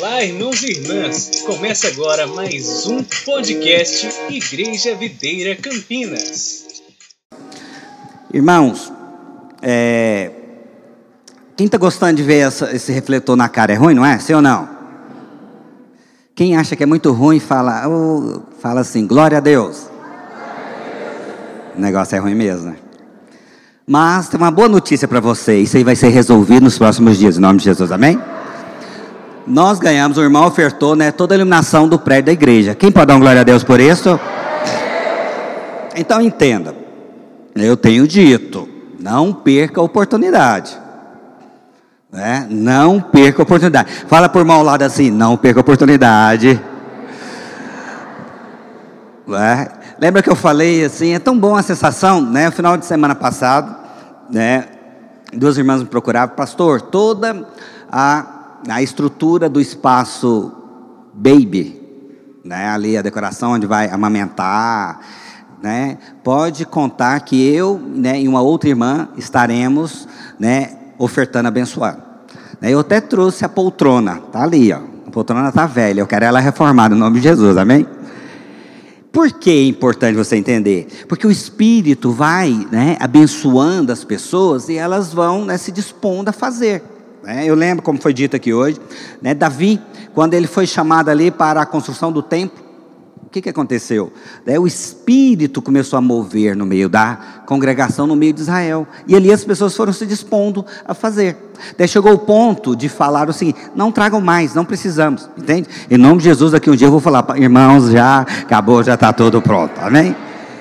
Olá, irmãos e irmãs! Começa agora mais um podcast Igreja Videira Campinas. Irmãos, é... quem está gostando de ver essa, esse refletor na cara é ruim, não é? Sim ou não? Quem acha que é muito ruim fala, oh, fala assim, glória a Deus. O negócio é ruim mesmo, né? Mas tem uma boa notícia para você, isso aí vai ser resolvido nos próximos dias, em nome de Jesus, amém? Nós ganhamos, o irmão ofertou né, toda a iluminação do prédio da igreja. Quem pode dar uma glória a Deus por isso? Então entenda, eu tenho dito, não perca a oportunidade. Né? Não perca a oportunidade. Fala por mal lado assim, não perca a oportunidade. Né? Lembra que eu falei assim, é tão bom a sensação, né? No final de semana passado, né? Duas irmãs me procuravam, pastor, toda a a estrutura do espaço baby, né? Ali a decoração onde vai amamentar, né? Pode contar que eu, né, e uma outra irmã estaremos, né, ofertando abençoado. Né? Eu até trouxe a poltrona, tá ali, ó. A poltrona tá velha, eu quero ela reformada em nome de Jesus, amém? Por que é importante você entender? Porque o Espírito vai né, abençoando as pessoas e elas vão né, se dispondo a fazer. Né? Eu lembro, como foi dito aqui hoje, né, Davi, quando ele foi chamado ali para a construção do templo, o que, que aconteceu? Né, o Espírito começou a mover no meio da congregação, no meio de Israel. E ali as pessoas foram se dispondo a fazer. Daí chegou o ponto de falar o seguinte: não tragam mais, não precisamos, entende? Em nome de Jesus, aqui um dia eu vou falar, irmãos, já acabou, já está tudo pronto, amém?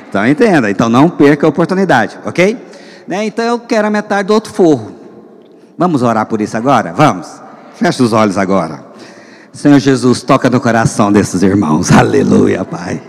Então entenda, então não perca a oportunidade, ok? Né, então eu quero a metade do outro forro. Vamos orar por isso agora? Vamos. Feche os olhos agora. Senhor Jesus, toca no coração desses irmãos. Aleluia, Pai.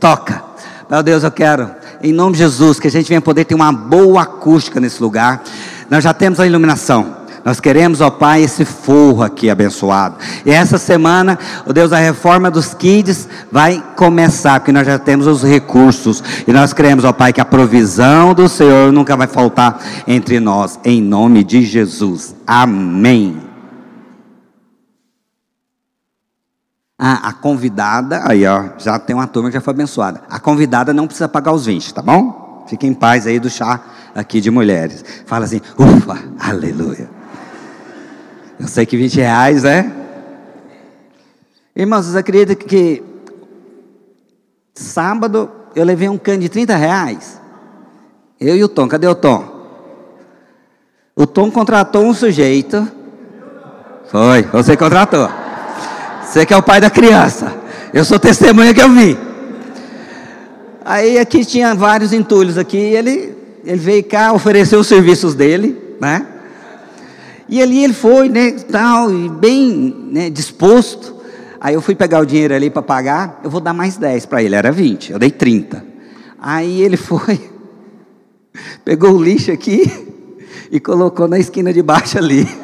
Toca. Meu Deus, eu quero, em nome de Jesus, que a gente venha poder ter uma boa acústica nesse lugar. Nós já temos a iluminação. Nós queremos, ó Pai, esse forro aqui abençoado. E essa semana, ó Deus, a reforma dos kids vai começar, porque nós já temos os recursos. E nós queremos, ó Pai, que a provisão do Senhor nunca vai faltar entre nós, em nome de Jesus. Amém. Ah, a convidada, aí ó, já tem uma turma que já foi abençoada. A convidada não precisa pagar os 20, tá bom? Fique em paz aí do chá aqui de mulheres. Fala assim, ufa, aleluia. Eu sei que 20 reais, né? Irmãos, vocês acreditam que sábado eu levei um cano de 30 reais? Eu e o Tom, cadê o Tom? O Tom contratou um sujeito. Foi, você contratou. Você que é o pai da criança. Eu sou testemunha que eu vi. Aí aqui tinha vários entulhos aqui. Ele, ele veio cá, ofereceu os serviços dele, né? E ali ele foi, né, tal, bem né, disposto. Aí eu fui pegar o dinheiro ali para pagar, eu vou dar mais 10 para ele, era 20, eu dei 30. Aí ele foi, pegou o lixo aqui e colocou na esquina de baixo ali.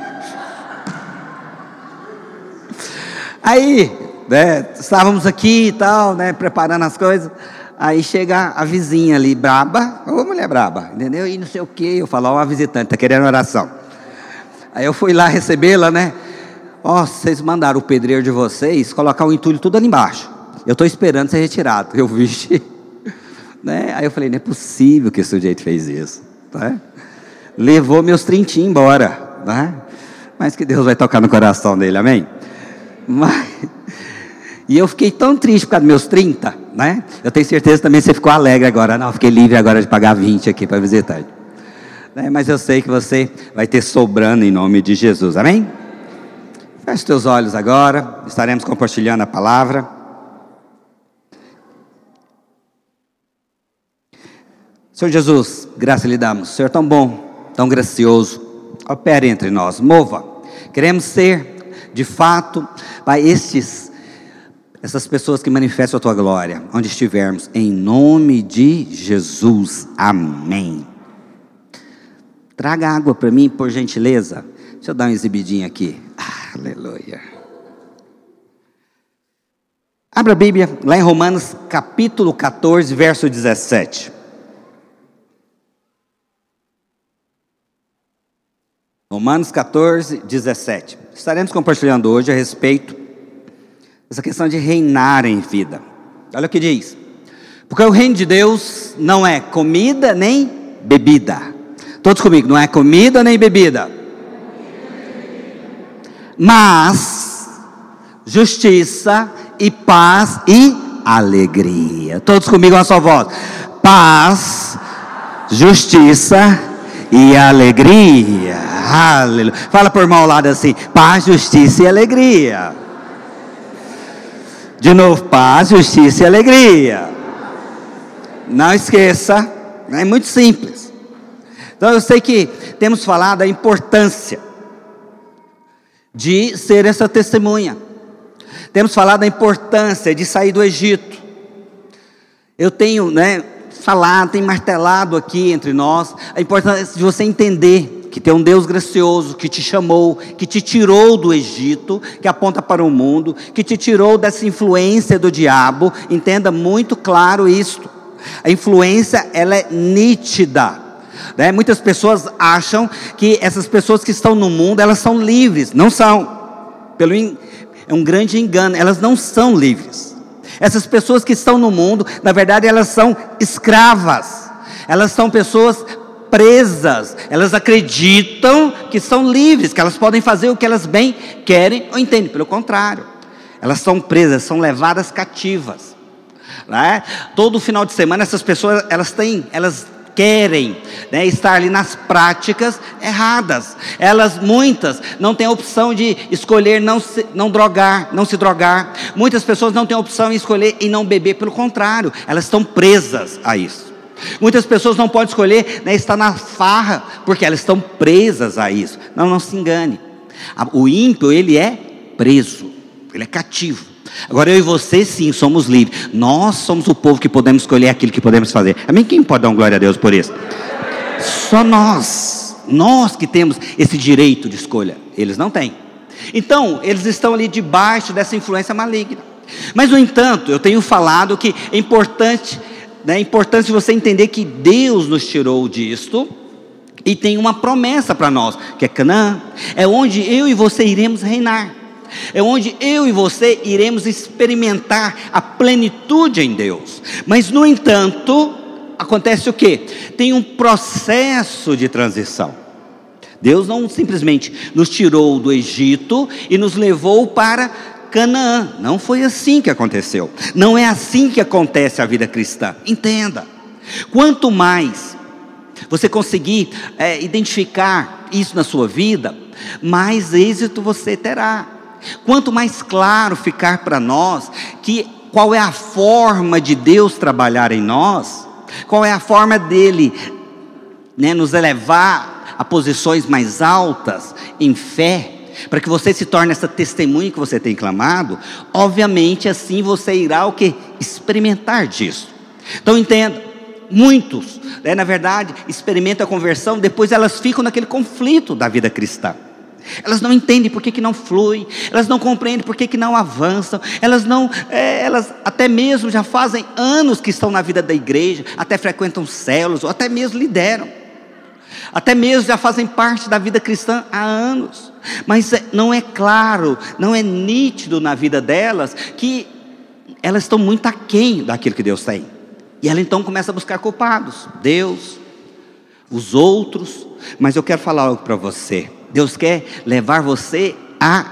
Aí, né, estávamos aqui e tal, né, preparando as coisas. Aí chega a vizinha ali, braba, ô mulher braba, entendeu? E não sei o que, eu falo, ó, uma visitante, está querendo oração. Aí eu fui lá recebê-la, né? Ó, oh, vocês mandaram o pedreiro de vocês colocar o entulho tudo ali embaixo. Eu estou esperando ser retirado. Eu vi. Né? Aí eu falei, não é possível que esse sujeito fez isso. Né? Levou meus trintinhos embora. Né? Mas que Deus vai tocar no coração dele, amém? Mas... E eu fiquei tão triste por causa dos meus 30, né? Eu tenho certeza também que você ficou alegre agora. Não, fiquei livre agora de pagar 20 aqui para visitar né? mas eu sei que você vai ter sobrando em nome de Jesus, amém? Feche teus olhos agora, estaremos compartilhando a palavra. Senhor Jesus, graça lhe damos, Senhor tão bom, tão gracioso, opere entre nós, mova. Queremos ser, de fato, Pai, estes, essas pessoas que manifestam a tua glória, onde estivermos, em nome de Jesus, amém. Traga água para mim, por gentileza. Deixa eu dar uma exibidinha aqui. Aleluia. Abra a Bíblia lá em Romanos capítulo 14, verso 17. Romanos 14, 17. Estaremos compartilhando hoje a respeito dessa questão de reinar em vida. Olha o que diz. Porque o reino de Deus não é comida nem bebida. Todos comigo, não é comida nem bebida. Mas justiça e paz e alegria. Todos comigo, uma só voz. Paz, justiça e alegria. Aleluia. Fala por irmão ao lado assim: paz, justiça e alegria. De novo, paz, justiça e alegria. Não esqueça, é muito simples. Então eu sei que temos falado da importância de ser essa testemunha. Temos falado da importância de sair do Egito. Eu tenho, né, falado, tenho martelado aqui entre nós a importância de você entender que tem um Deus gracioso que te chamou, que te tirou do Egito, que aponta para o mundo, que te tirou dessa influência do diabo. Entenda muito claro isto. A influência ela é nítida. Né? Muitas pessoas acham que essas pessoas que estão no mundo elas são livres, não são. Pelo é um grande engano, elas não são livres. Essas pessoas que estão no mundo, na verdade, elas são escravas. Elas são pessoas presas. Elas acreditam que são livres, que elas podem fazer o que elas bem querem ou entendem. Pelo contrário, elas são presas, são levadas cativas. Né? Todo final de semana essas pessoas elas têm, elas querem né, estar ali nas práticas erradas. Elas, muitas, não têm a opção de escolher não, se, não drogar, não se drogar. Muitas pessoas não têm a opção em escolher e não beber, pelo contrário, elas estão presas a isso. Muitas pessoas não podem escolher né, estar na farra, porque elas estão presas a isso. Não, não se engane. O ímpio, ele é preso, ele é cativo. Agora eu e você sim somos livres. Nós somos o povo que podemos escolher aquilo que podemos fazer. Amém? Quem pode dar glória a Deus por isso? Só nós. Nós que temos esse direito de escolha. Eles não têm. Então, eles estão ali debaixo dessa influência maligna. Mas, no entanto, eu tenho falado que é importante, né, é importante você entender que Deus nos tirou disto e tem uma promessa para nós, que é Canaã, é onde eu e você iremos reinar é onde eu e você iremos experimentar a plenitude em Deus. Mas, no entanto, acontece o que? Tem um processo de transição. Deus não simplesmente nos tirou do Egito e nos levou para Canaã. Não foi assim que aconteceu. Não é assim que acontece a vida cristã. Entenda. Quanto mais você conseguir é, identificar isso na sua vida, mais êxito você terá. Quanto mais claro ficar para nós que qual é a forma de Deus trabalhar em nós, qual é a forma dele né, nos elevar a posições mais altas em fé, para que você se torne essa testemunha que você tem clamado, obviamente assim você irá o que experimentar disso. Então entenda, muitos, né, na verdade, experimentam a conversão, depois elas ficam naquele conflito da vida cristã. Elas não entendem por que, que não flui, elas não compreendem por que, que não avançam, elas não, é, elas até mesmo já fazem anos que estão na vida da igreja, até frequentam células, ou até mesmo lideram, até mesmo já fazem parte da vida cristã há anos, mas é, não é claro, não é nítido na vida delas que elas estão muito aquém daquilo que Deus tem, e ela então começa a buscar culpados, Deus, os outros, mas eu quero falar algo para você. Deus quer levar você a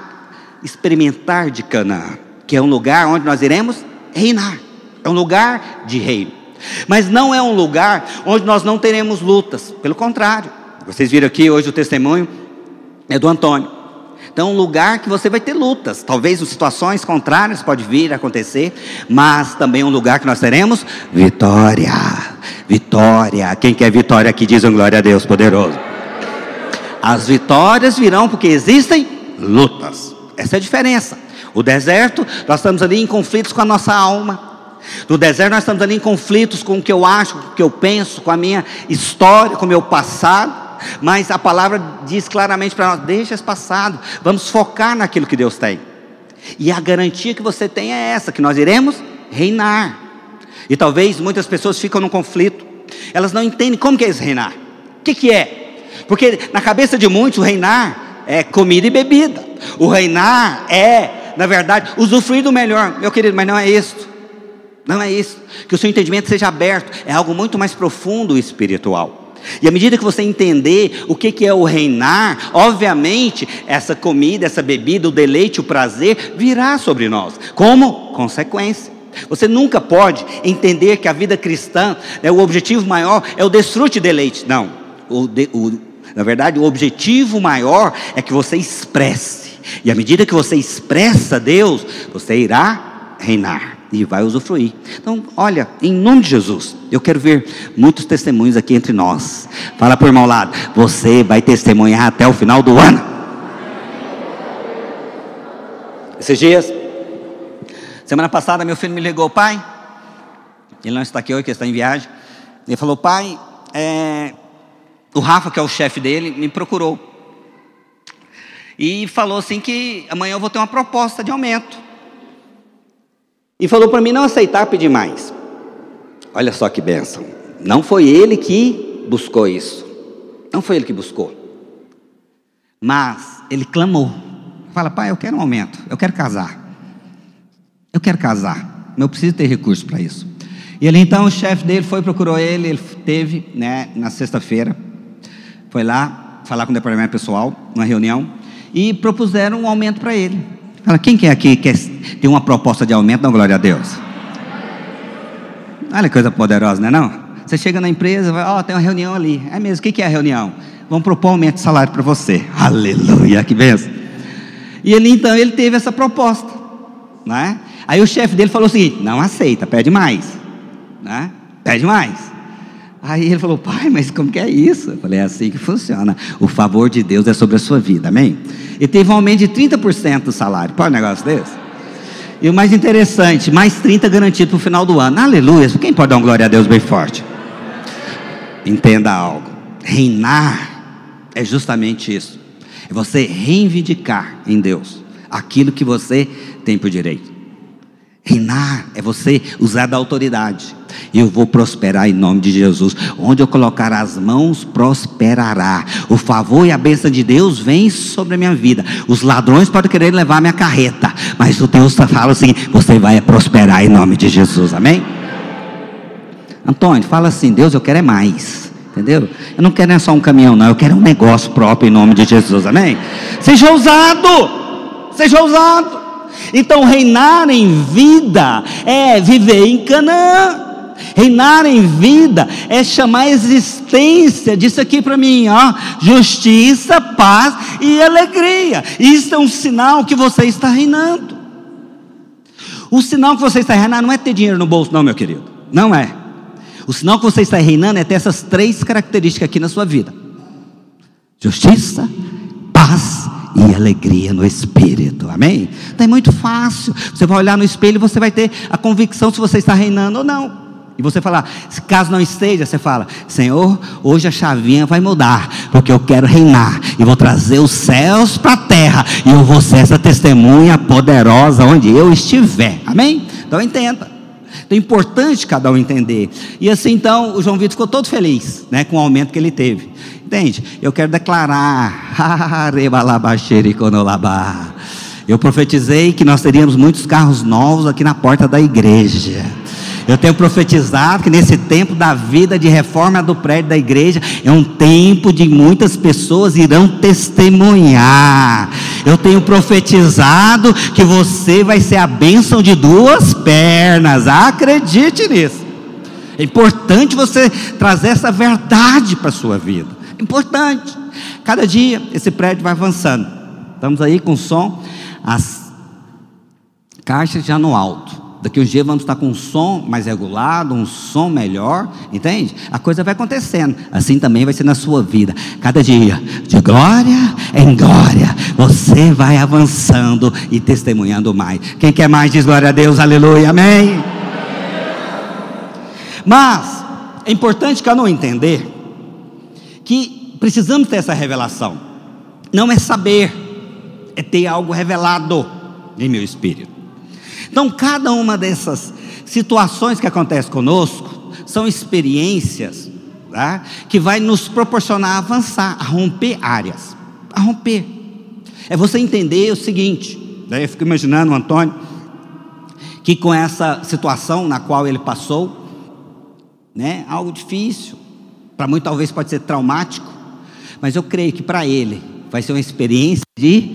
experimentar de Canaã, que é um lugar onde nós iremos reinar. É um lugar de reino. Mas não é um lugar onde nós não teremos lutas. Pelo contrário. Vocês viram aqui hoje o testemunho é do Antônio. Então, é um lugar que você vai ter lutas. Talvez situações contrárias pode vir a acontecer, mas também é um lugar que nós teremos vitória. Vitória. Quem quer vitória aqui diz um glória a Deus poderoso. As vitórias virão porque existem lutas. Essa é a diferença. O deserto, nós estamos ali em conflitos com a nossa alma. No deserto, nós estamos ali em conflitos com o que eu acho, com o que eu penso, com a minha história, com o meu passado. Mas a palavra diz claramente para nós: deixa esse passado, vamos focar naquilo que Deus tem. E a garantia que você tem é essa: que nós iremos reinar. E talvez muitas pessoas ficam num conflito, elas não entendem como que é esse reinar. O que, que é? Porque na cabeça de muitos o reinar é comida e bebida. O reinar é, na verdade, usufruir do melhor. Meu querido, mas não é isso. Não é isso. Que o seu entendimento seja aberto. É algo muito mais profundo e espiritual. E à medida que você entender o que é o reinar, obviamente, essa comida, essa bebida, o deleite, o prazer, virá sobre nós. Como consequência. Você nunca pode entender que a vida cristã, né, o objetivo maior é o desfrute e deleite. Não. O, de, o, na verdade, o objetivo maior é que você expresse. E à medida que você expressa Deus, você irá reinar e vai usufruir. Então, olha, em nome de Jesus, eu quero ver muitos testemunhos aqui entre nós. Fala por irmão lado, você vai testemunhar até o final do ano. Esses dias, semana passada, meu filho me ligou, pai. Ele não está aqui hoje, que está em viagem. Ele falou, pai, é, o Rafa, que é o chefe dele, me procurou. E falou assim que amanhã eu vou ter uma proposta de aumento. E falou para mim não aceitar pedir mais. Olha só que bênção. Não foi ele que buscou isso. Não foi ele que buscou. Mas ele clamou. Fala, pai, eu quero um aumento. Eu quero casar. Eu quero casar. Eu preciso ter recursos para isso. E ele então, o chefe dele foi, procurou ele, ele teve, né, na sexta-feira, foi lá falar com o departamento pessoal, numa reunião, e propuseram um aumento para ele. Fala, quem que é aqui que tem uma proposta de aumento? Não, glória a Deus. Olha que coisa poderosa, não é não? Você chega na empresa, vai, ó, oh, tem uma reunião ali. É mesmo, o que, que é a reunião? Vamos propor um aumento de salário para você. Aleluia, que benção. E ele então, ele teve essa proposta, né? Aí o chefe dele falou o seguinte, não aceita, pede mais, né? Pede mais. Aí ele falou, pai, mas como que é isso? Eu falei, é assim que funciona. O favor de Deus é sobre a sua vida, amém? E teve um aumento de 30% do salário. Pode um negócio desse? E o mais interessante, mais 30 garantido para o final do ano. Aleluia. Quem pode dar uma glória a Deus bem forte? Entenda algo. Reinar é justamente isso. É você reivindicar em Deus aquilo que você tem por direito. Reinar é você usar da autoridade. Eu vou prosperar em nome de Jesus. Onde eu colocar as mãos, prosperará. O favor e a bênção de Deus vem sobre a minha vida. Os ladrões podem querer levar a minha carreta, mas o Deus fala assim: você vai prosperar em nome de Jesus. Amém? Antônio, fala assim: Deus, eu quero é mais. Entendeu? Eu não quero é só um caminhão, não. Eu quero um negócio próprio em nome de Jesus. Amém? Seja ousado. Seja ousado. Então, reinar em vida é viver em Canaã. Reinar em vida é chamar a existência disso aqui para mim, ó, justiça, paz e alegria. Isso é um sinal que você está reinando. O sinal que você está reinando não é ter dinheiro no bolso, não, meu querido. Não é. O sinal que você está reinando é ter essas três características aqui na sua vida: justiça, paz e alegria no espírito. Amém? Então é muito fácil. Você vai olhar no espelho e você vai ter a convicção se você está reinando ou não. E você falar, caso não esteja, você fala: Senhor, hoje a chavinha vai mudar, porque eu quero reinar e vou trazer os céus para a terra, e eu vou ser essa testemunha poderosa onde eu estiver. Amém? Então entenda. Então é importante cada um entender. E assim então o João Vitor ficou todo feliz né, com o aumento que ele teve. Entende? Eu quero declarar. Eu profetizei que nós teríamos muitos carros novos aqui na porta da igreja. Eu tenho profetizado que nesse tempo da vida de reforma do prédio da igreja é um tempo de muitas pessoas irão testemunhar. Eu tenho profetizado que você vai ser a bênção de duas pernas. Acredite nisso. É importante você trazer essa verdade para a sua vida. Importante. Cada dia esse prédio vai avançando. Estamos aí com som, as caixas já no alto. Daqui uns dias vamos estar com um som mais regulado, um som melhor, entende? A coisa vai acontecendo. Assim também vai ser na sua vida. Cada dia, de glória em glória, você vai avançando e testemunhando mais. Quem quer mais diz glória a Deus, aleluia, amém. Mas é importante que eu não entender que precisamos ter essa revelação. Não é saber, é ter algo revelado em meu espírito. Então, cada uma dessas situações que acontecem conosco são experiências tá? que vai nos proporcionar avançar, a romper áreas, a romper. É você entender o seguinte, daí eu fico imaginando o Antônio, que com essa situação na qual ele passou, né, algo difícil, para muitos talvez pode ser traumático, mas eu creio que para ele vai ser uma experiência de,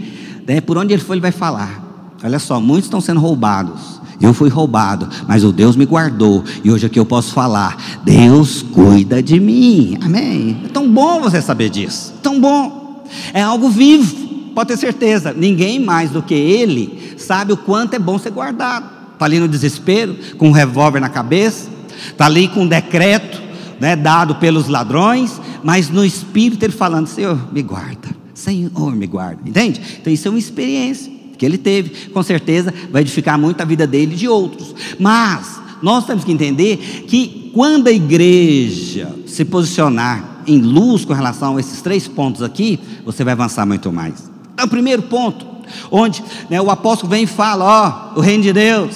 né, por onde ele for ele vai falar. Olha só, muitos estão sendo roubados. Eu fui roubado, mas o Deus me guardou. E hoje aqui eu posso falar: Deus cuida de mim. Amém. É tão bom você saber disso. Tão bom. É algo vivo. Pode ter certeza. Ninguém mais do que Ele sabe o quanto é bom ser guardado. Está ali no desespero, com um revólver na cabeça. Está ali com um decreto né, dado pelos ladrões. Mas no espírito ele falando: Senhor, me guarda. Senhor, me guarda. Entende? Então isso é uma experiência que ele teve, com certeza vai edificar muito a vida dele e de outros. Mas nós temos que entender que quando a igreja se posicionar em luz com relação a esses três pontos aqui, você vai avançar muito mais. É o primeiro ponto, onde né, o apóstolo vem e fala: ó, o reino de Deus.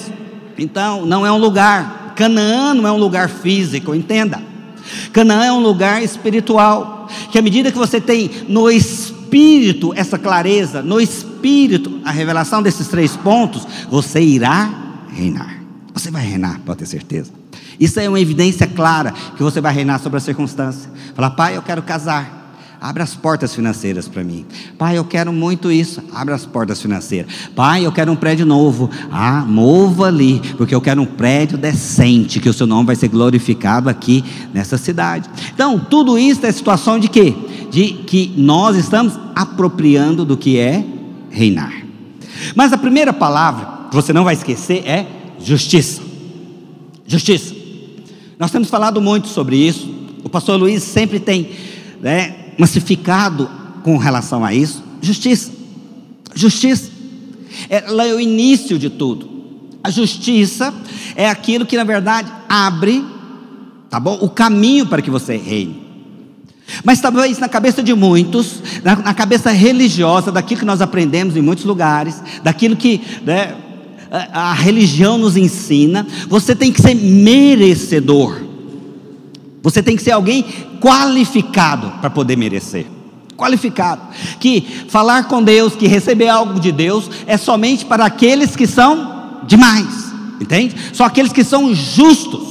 Então, não é um lugar, Canaã não é um lugar físico, entenda. Canaã é um lugar espiritual, que à medida que você tem no espírito essa clareza, no espírito a revelação desses três pontos, você irá reinar. Você vai reinar, pode ter certeza. Isso é uma evidência clara que você vai reinar sobre a circunstância. Falar, pai, eu quero casar. Abra as portas financeiras para mim. Pai, eu quero muito isso. Abra as portas financeiras. Pai, eu quero um prédio novo. Ah, mova ali, porque eu quero um prédio decente, que o seu nome vai ser glorificado aqui nessa cidade. Então, tudo isso é situação de quê? De que nós estamos apropriando do que é reinar. Mas a primeira palavra, que você não vai esquecer, é justiça. Justiça. Nós temos falado muito sobre isso. O pastor Luiz sempre tem né, massificado com relação a isso. Justiça. Justiça. Ela é o início de tudo. A justiça é aquilo que, na verdade, abre, tá bom? O caminho para que você reine. Mas talvez na cabeça de muitos, na, na, cabeça religiosa, daquilo que nós aprendemos em muitos lugares, daquilo que né, a, a religião nos ensina, você tem que ser merecedor. Você tem que ser alguém qualificado para poder merecer. Qualificado. Que falar com Deus, que receber algo de Deus, é somente para aqueles que são demais. Entende? Só aqueles que são justos.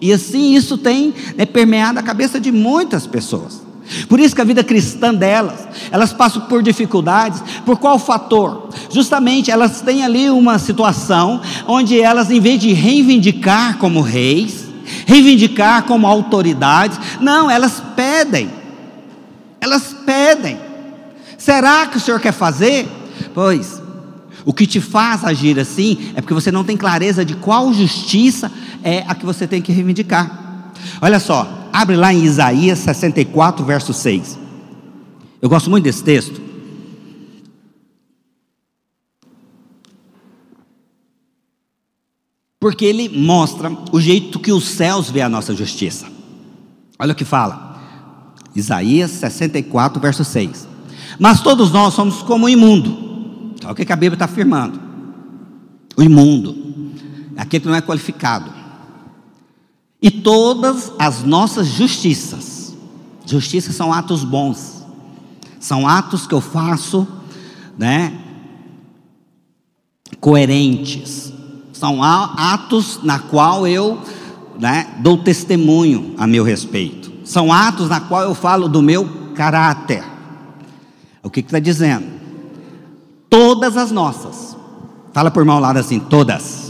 E assim isso tem né, permeado a cabeça de muitas pessoas. Por isso que a vida cristã delas, elas passam por dificuldades, por qual fator? Justamente elas têm ali uma situação onde elas, em vez de reivindicar como reis, reivindicar como autoridades, não, elas pedem, elas pedem. Será que o Senhor quer fazer? Pois, o que te faz agir assim é porque você não tem clareza de qual justiça é a que você tem que reivindicar. Olha só, abre lá em Isaías 64, verso 6. Eu gosto muito desse texto. Porque ele mostra o jeito que os céus vê a nossa justiça. Olha o que fala. Isaías 64, verso 6. Mas todos nós somos como o imundo. Olha o que a Bíblia está afirmando. O imundo, aquele que não é qualificado. E todas as nossas justiças, justiças são atos bons, são atos que eu faço, né, coerentes, são atos na qual eu, né, dou testemunho a meu respeito, são atos na qual eu falo do meu caráter. O que está dizendo? Todas as nossas, fala por mal lado assim, todas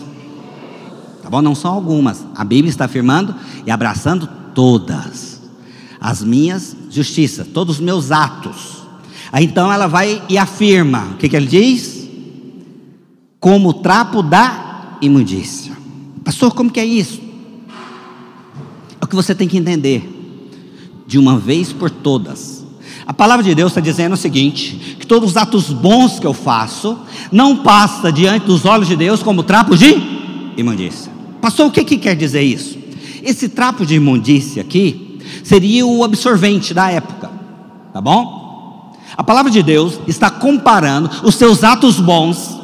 Tá bom? Não são algumas. A Bíblia está afirmando e abraçando todas as minhas justiças, todos os meus atos. Aí então ela vai e afirma: o que, que ele diz? Como trapo da imundícia. Pastor, como que é isso? É o que você tem que entender, de uma vez por todas. A palavra de Deus está dizendo o seguinte: que todos os atos bons que eu faço não passa diante dos olhos de Deus como trapo de imundícia. Pastor, o que, que quer dizer isso? Esse trapo de imundícia aqui seria o absorvente da época, tá bom? A palavra de Deus está comparando os seus atos bons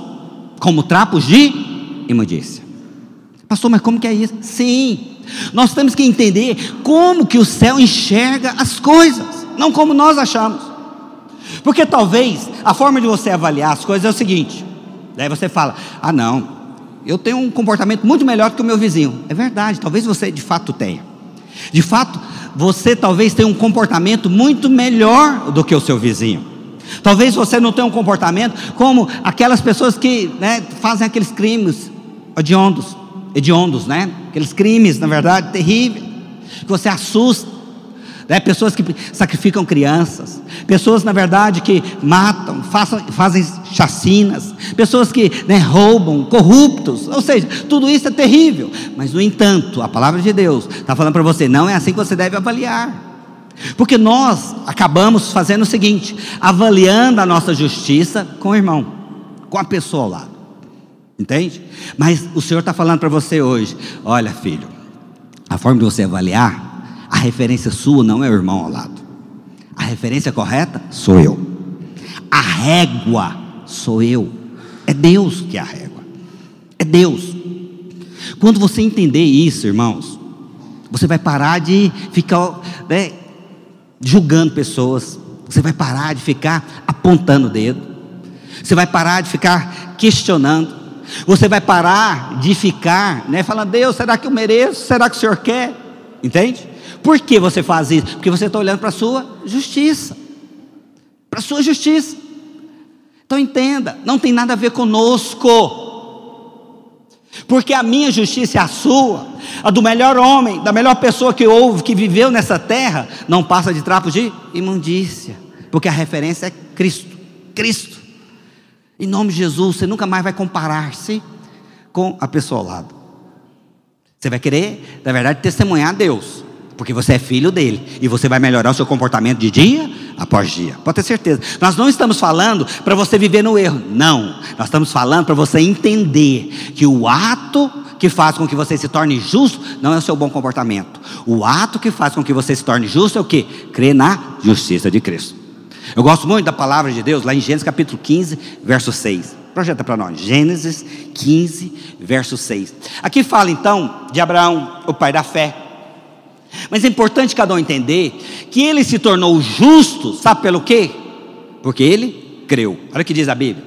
como trapos de imundícia. Pastor, mas como que é isso? Sim, Nós temos que entender como que o céu enxerga as coisas, não como nós achamos. Porque talvez a forma de você avaliar as coisas é o seguinte: daí você fala, ah, não, eu tenho um comportamento muito melhor do que o meu vizinho. É verdade, talvez você de fato tenha. De fato, você talvez tenha um comportamento muito melhor do que o seu vizinho. Talvez você não tenha um comportamento como aquelas pessoas que né, fazem aqueles crimes hediondos, hediondos, né? Aqueles crimes, na verdade, terríveis, que você assusta. Né? Pessoas que sacrificam crianças, pessoas, na verdade, que matam, façam, fazem chacinas, pessoas que né, roubam, corruptos, ou seja, tudo isso é terrível. Mas, no entanto, a palavra de Deus está falando para você: não é assim que você deve avaliar. Porque nós acabamos fazendo o seguinte: avaliando a nossa justiça com o irmão, com a pessoa ao lado. Entende? Mas o Senhor está falando para você hoje: olha, filho, a forma de você avaliar, a referência sua não é o irmão ao lado. A referência correta sou eu. A régua sou eu. É Deus que é a régua. É Deus. Quando você entender isso, irmãos, você vai parar de ficar né, julgando pessoas. Você vai parar de ficar apontando o dedo. Você vai parar de ficar questionando. Você vai parar de ficar, né, falando, Deus, será que eu mereço? Será que o Senhor quer? Entende? Por que você faz isso? Porque você está olhando para a sua justiça. Para a sua justiça. Então entenda, não tem nada a ver conosco. Porque a minha justiça é a sua, a do melhor homem, da melhor pessoa que houve, que viveu nessa terra, não passa de trapos de imundícia, porque a referência é Cristo. Cristo. Em nome de Jesus, você nunca mais vai comparar-se com a pessoa ao lado. Você vai querer, na verdade, testemunhar a Deus, porque você é filho dele, e você vai melhorar o seu comportamento de dia após dia. Pode ter certeza. Nós não estamos falando para você viver no erro. Não. Nós estamos falando para você entender que o ato que faz com que você se torne justo não é o seu bom comportamento. O ato que faz com que você se torne justo é o que? Crer na justiça de Cristo. Eu gosto muito da palavra de Deus, lá em Gênesis capítulo 15, verso 6. Projeta para nós, Gênesis 15, verso 6. Aqui fala então de Abraão, o pai da fé. Mas é importante cada um entender que ele se tornou justo, sabe pelo quê? Porque ele creu. Olha o que diz a Bíblia.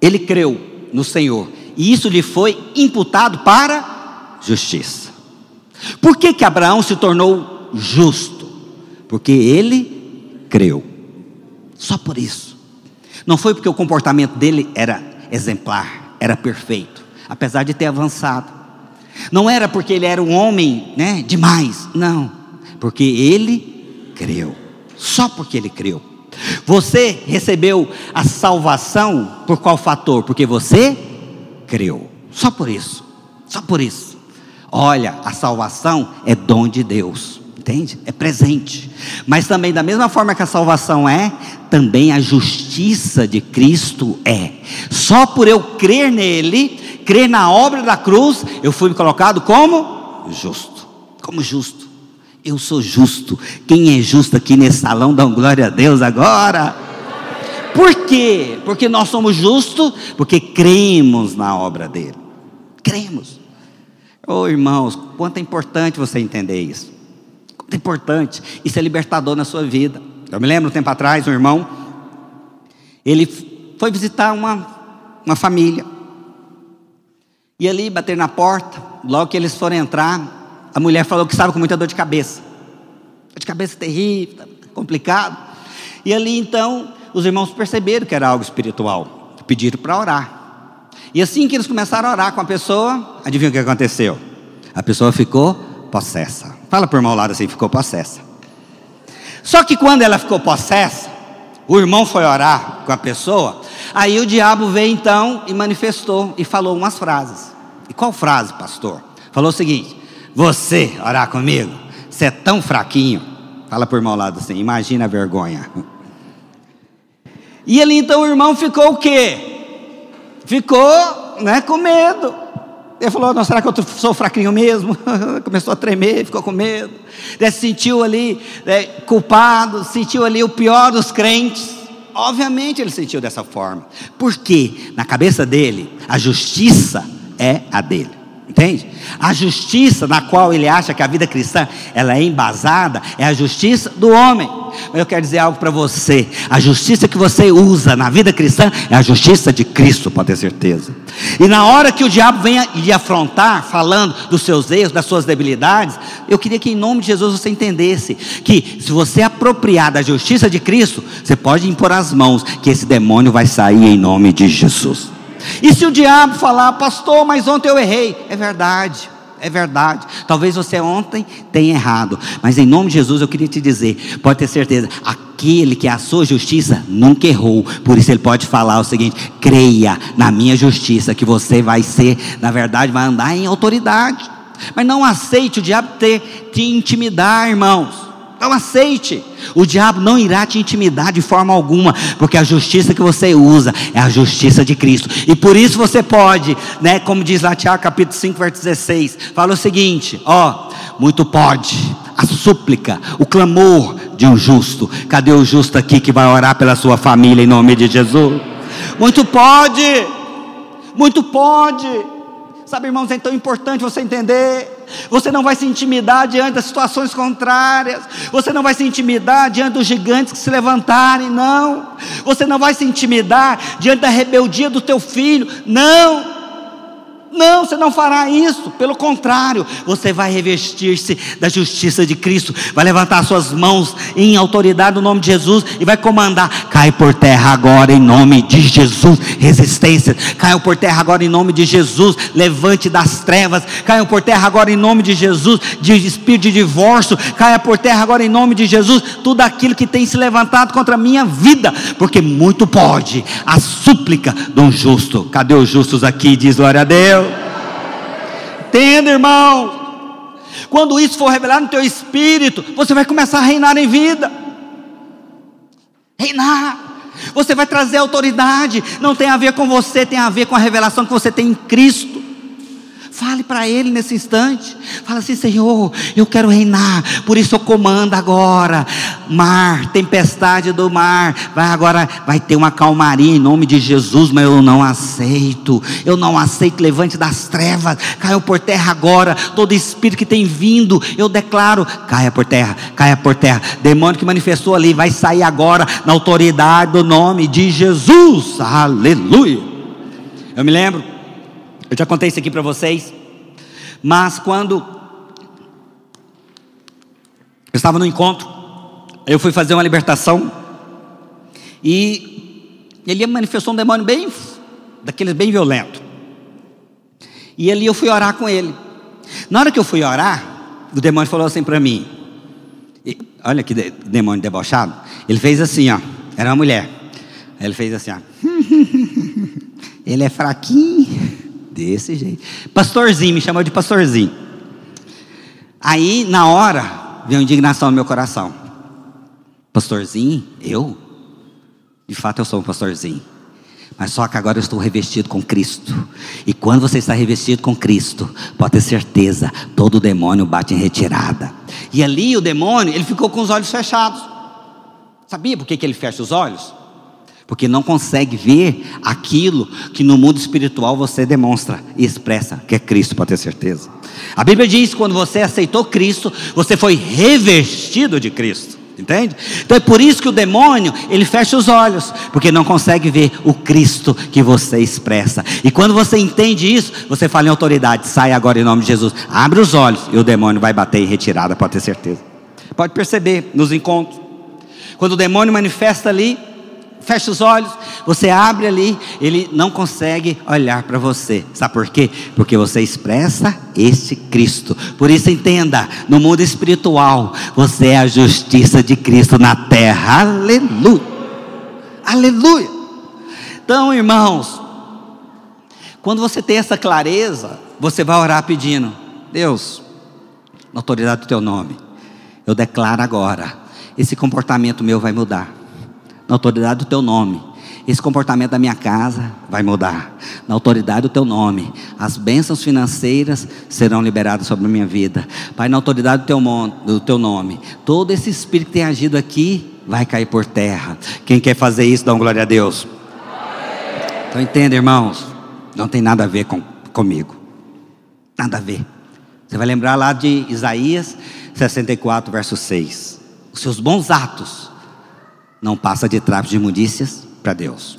Ele creu no Senhor, e isso lhe foi imputado para justiça. Por que que Abraão se tornou justo? Porque ele creu. Só por isso. Não foi porque o comportamento dele era exemplar, era perfeito, apesar de ter avançado. Não era porque ele era um homem, né, demais, não, porque ele creu. Só porque ele creu. Você recebeu a salvação por qual fator? Porque você creu. Só por isso. Só por isso. Olha, a salvação é dom de Deus. Entende? É presente. Mas também, da mesma forma que a salvação é, também a justiça de Cristo é. Só por eu crer nele, crer na obra da cruz, eu fui colocado como justo. Como justo. Eu sou justo. Quem é justo aqui nesse salão, dá glória a Deus agora. Por quê? Porque nós somos justos, porque cremos na obra dele. Cremos. Oh, irmãos, quanto é importante você entender isso. Quanto é importante. Isso é libertador na sua vida. Eu me lembro um tempo atrás, um irmão, ele foi visitar uma, uma família. E ali, bater na porta, logo que eles foram entrar, a mulher falou que estava com muita dor de cabeça. Dor de cabeça terrível, complicado. E ali então, os irmãos perceberam que era algo espiritual, pediram para orar. E assim que eles começaram a orar com a pessoa, adivinha o que aconteceu? A pessoa ficou possessa. Fala para o irmão lado assim, ficou possessa. Só que quando ela ficou possessa, o irmão foi orar com a pessoa, aí o diabo veio então e manifestou e falou umas frases. E qual frase, pastor? Falou o seguinte: Você orar comigo, você é tão fraquinho. Fala o irmão lado assim, imagina a vergonha. E ali então o irmão ficou o quê? Ficou né, com medo. Ele falou: Não, será que eu sou fraquinho mesmo? Começou a tremer, ficou com medo. Ele sentiu ali culpado, sentiu ali o pior dos crentes. Obviamente ele sentiu dessa forma. Porque na cabeça dele, a justiça é a dele. Entende? A justiça na qual ele acha que a vida cristã ela é embasada é a justiça do homem. Mas eu quero dizer algo para você: a justiça que você usa na vida cristã é a justiça de Cristo, pode ter certeza. E na hora que o diabo venha lhe afrontar, falando dos seus erros, das suas debilidades, eu queria que em nome de Jesus você entendesse que se você apropriar da justiça de Cristo, você pode impor as mãos, que esse demônio vai sair em nome de Jesus. E se o diabo falar, pastor, mas ontem eu errei, é verdade. É verdade. Talvez você ontem tenha errado, mas em nome de Jesus eu queria te dizer, pode ter certeza, aquele que é a sua justiça nunca errou. Por isso ele pode falar o seguinte: creia na minha justiça que você vai ser, na verdade, vai andar em autoridade. Mas não aceite o diabo ter te intimidar, irmãos. Aceite. O diabo não irá te intimidar de forma alguma, porque a justiça que você usa é a justiça de Cristo. E por isso você pode, né, como diz lá Tiago capítulo 5, verso 16, fala o seguinte, ó, muito pode a súplica, o clamor de um justo. Cadê o justo aqui que vai orar pela sua família em nome de Jesus? Muito pode. Muito pode. Sabe, irmãos, é tão importante você entender você não vai se intimidar diante das situações contrárias. Você não vai se intimidar diante dos gigantes que se levantarem, não. Você não vai se intimidar diante da rebeldia do teu filho, não. Não, você não fará isso. Pelo contrário, você vai revestir-se da justiça de Cristo, vai levantar suas mãos em autoridade no nome de Jesus e vai comandar: cai por terra agora em nome de Jesus. Resistência, caiam por terra agora em nome de Jesus. Levante das trevas, caiam por terra agora em nome de Jesus. De espírito de divórcio, caia por terra agora em nome de Jesus. Tudo aquilo que tem se levantado contra a minha vida, porque muito pode a súplica de um justo. Cadê os justos aqui? Diz glória a Deus. Entenda, irmão. Quando isso for revelado no teu espírito, você vai começar a reinar em vida. Reinar. Você vai trazer autoridade. Não tem a ver com você, tem a ver com a revelação que você tem em Cristo. Fale para Ele nesse instante. Fala assim, Senhor, eu quero reinar. Por isso eu comando agora. Mar, tempestade do mar. Vai agora, vai ter uma calmaria em nome de Jesus, mas eu não aceito. Eu não aceito. Levante das trevas. Caia por terra agora. Todo espírito que tem vindo, eu declaro, caia por terra, caia por terra. Demônio que manifestou ali vai sair agora na autoridade do nome de Jesus. Aleluia. Eu me lembro eu já contei isso aqui para vocês. Mas quando eu estava no encontro, eu fui fazer uma libertação e ele manifestou um demônio bem daqueles bem violento. E ali eu fui orar com ele. Na hora que eu fui orar, o demônio falou assim para mim: Olha que demônio debochado. Ele fez assim, ó. Era uma mulher. Ele fez assim, ó. ele é fraquinho. Desse jeito. Pastorzinho, me chamou de pastorzinho. Aí, na hora, veio indignação no meu coração. Pastorzinho? Eu? De fato, eu sou um pastorzinho. Mas só que agora eu estou revestido com Cristo. E quando você está revestido com Cristo, pode ter certeza, todo demônio bate em retirada. E ali o demônio, ele ficou com os olhos fechados. Sabia por que, que ele fecha os olhos? Porque não consegue ver aquilo que no mundo espiritual você demonstra e expressa, que é Cristo, pode ter certeza. A Bíblia diz que quando você aceitou Cristo, você foi revestido de Cristo. Entende? Então é por isso que o demônio, ele fecha os olhos, porque não consegue ver o Cristo que você expressa. E quando você entende isso, você fala em autoridade, sai agora em nome de Jesus, abre os olhos e o demônio vai bater em retirada, pode ter certeza. Pode perceber nos encontros. Quando o demônio manifesta ali, fecha os olhos, você abre ali, ele não consegue olhar para você. Sabe por quê? Porque você expressa este Cristo. Por isso entenda, no mundo espiritual, você é a justiça de Cristo na terra. Aleluia. Aleluia. Então, irmãos, quando você tem essa clareza, você vai orar pedindo: Deus, na autoridade do teu nome, eu declaro agora, esse comportamento meu vai mudar na autoridade do teu nome. Esse comportamento da minha casa vai mudar. Na autoridade do teu nome. As bênçãos financeiras serão liberadas sobre a minha vida. Pai, na autoridade do teu, do teu nome. Todo esse espírito que tem agido aqui vai cair por terra. Quem quer fazer isso, dá uma glória a Deus. Então entenda, irmãos. Não tem nada a ver com, comigo. Nada a ver. Você vai lembrar lá de Isaías 64, verso 6. Os seus bons atos não passa de trapos de imundícias para Deus.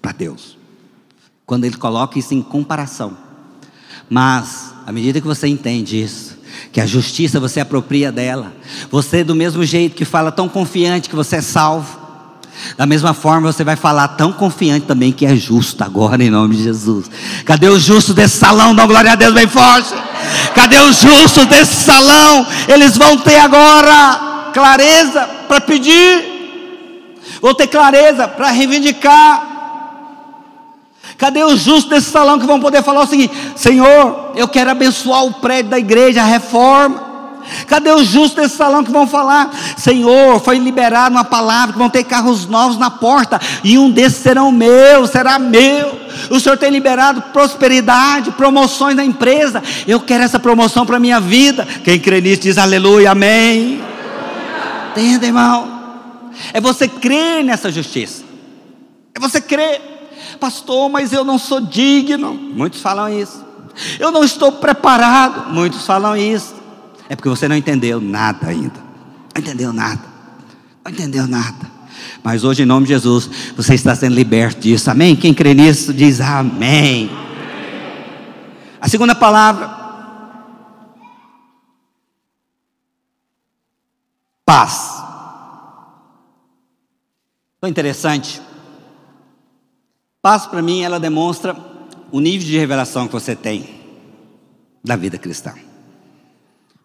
Para Deus. Quando ele coloca isso em comparação. Mas, à medida que você entende isso, que a justiça você apropria dela, você do mesmo jeito que fala tão confiante que você é salvo, da mesma forma, você vai falar tão confiante também que é justo agora, em nome de Jesus. Cadê o justo desse salão? Dá glória a Deus bem forte. Cadê os justos desse salão? Eles vão ter agora clareza para pedir, vão ter clareza para reivindicar. Cadê os justos desse salão que vão poder falar o seguinte: Senhor, eu quero abençoar o prédio da igreja, a reforma. Cadê os justos desse salão que vão falar? Senhor, foi liberado uma palavra que vão ter carros novos na porta, e um desses serão meus, será meu. O Senhor tem liberado prosperidade, promoções na empresa. Eu quero essa promoção para a minha vida. Quem crê nisso diz aleluia, amém. Entenda, irmão? É você crer nessa justiça. É você crer, pastor, mas eu não sou digno. Muitos falam isso. Eu não estou preparado. Muitos falam isso. É porque você não entendeu nada ainda. Não entendeu nada. Não entendeu nada. Mas hoje, em nome de Jesus, você está sendo liberto disso. Amém? Quem crê nisso diz amém. A segunda palavra. Paz. Tão interessante. Paz para mim, ela demonstra o nível de revelação que você tem da vida cristã.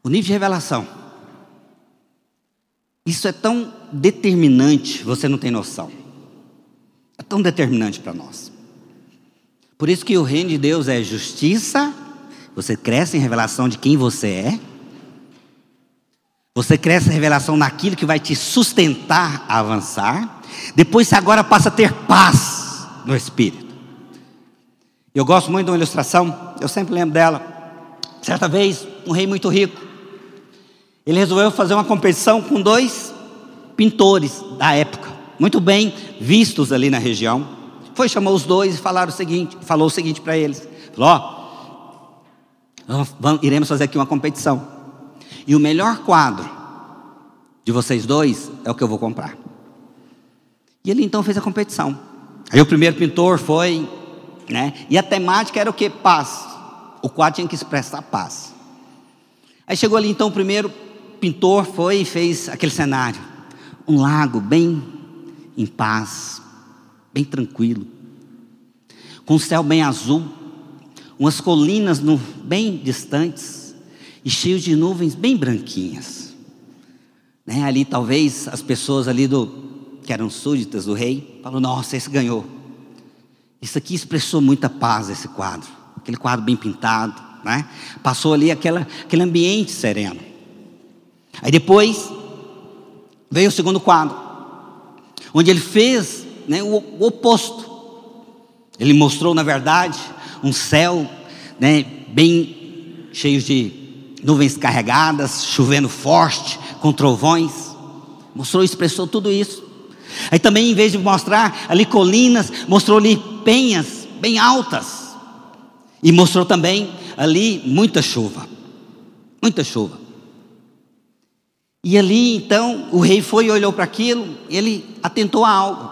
O nível de revelação. Isso é tão determinante, você não tem noção. É tão determinante para nós. Por isso que o reino de Deus é justiça, você cresce em revelação de quem você é. Você cresce em revelação naquilo que vai te sustentar a avançar. Depois agora passa a ter paz no espírito. Eu gosto muito de uma ilustração, eu sempre lembro dela. Certa vez, um rei muito rico ele resolveu fazer uma competição com dois pintores da época, muito bem vistos ali na região. Foi chamou os dois e falaram o seguinte, falou o seguinte para eles: ó, vamos, iremos fazer aqui uma competição. E o melhor quadro de vocês dois é o que eu vou comprar. E ele então fez a competição. Aí o primeiro pintor foi, né? E a temática era o que? Paz. O quadro tinha que expressar paz. Aí chegou ali então o primeiro pintor foi e fez aquele cenário. Um lago bem em paz, bem tranquilo, com o céu bem azul, umas colinas no, bem distantes e cheios de nuvens bem branquinhas. Né? Ali talvez as pessoas ali do que eram súditas do rei, falou: "Nossa, esse ganhou". Isso aqui expressou muita paz esse quadro, aquele quadro bem pintado, né? Passou ali aquela, aquele ambiente sereno. Aí depois veio o segundo quadro, onde ele fez né, o, o, oposto. Ele mostrou, na verdade, um céu né, bem cheio de nuvens carregadas, chovendo forte, com trovões. Mostrou, expressou tudo isso. Aí também, em vez de mostrar ali colinas, mostrou ali penhas bem altas. E mostrou também ali muita chuva. Muita chuva. E ali então o rei foi e olhou para aquilo, ele atentou a algo,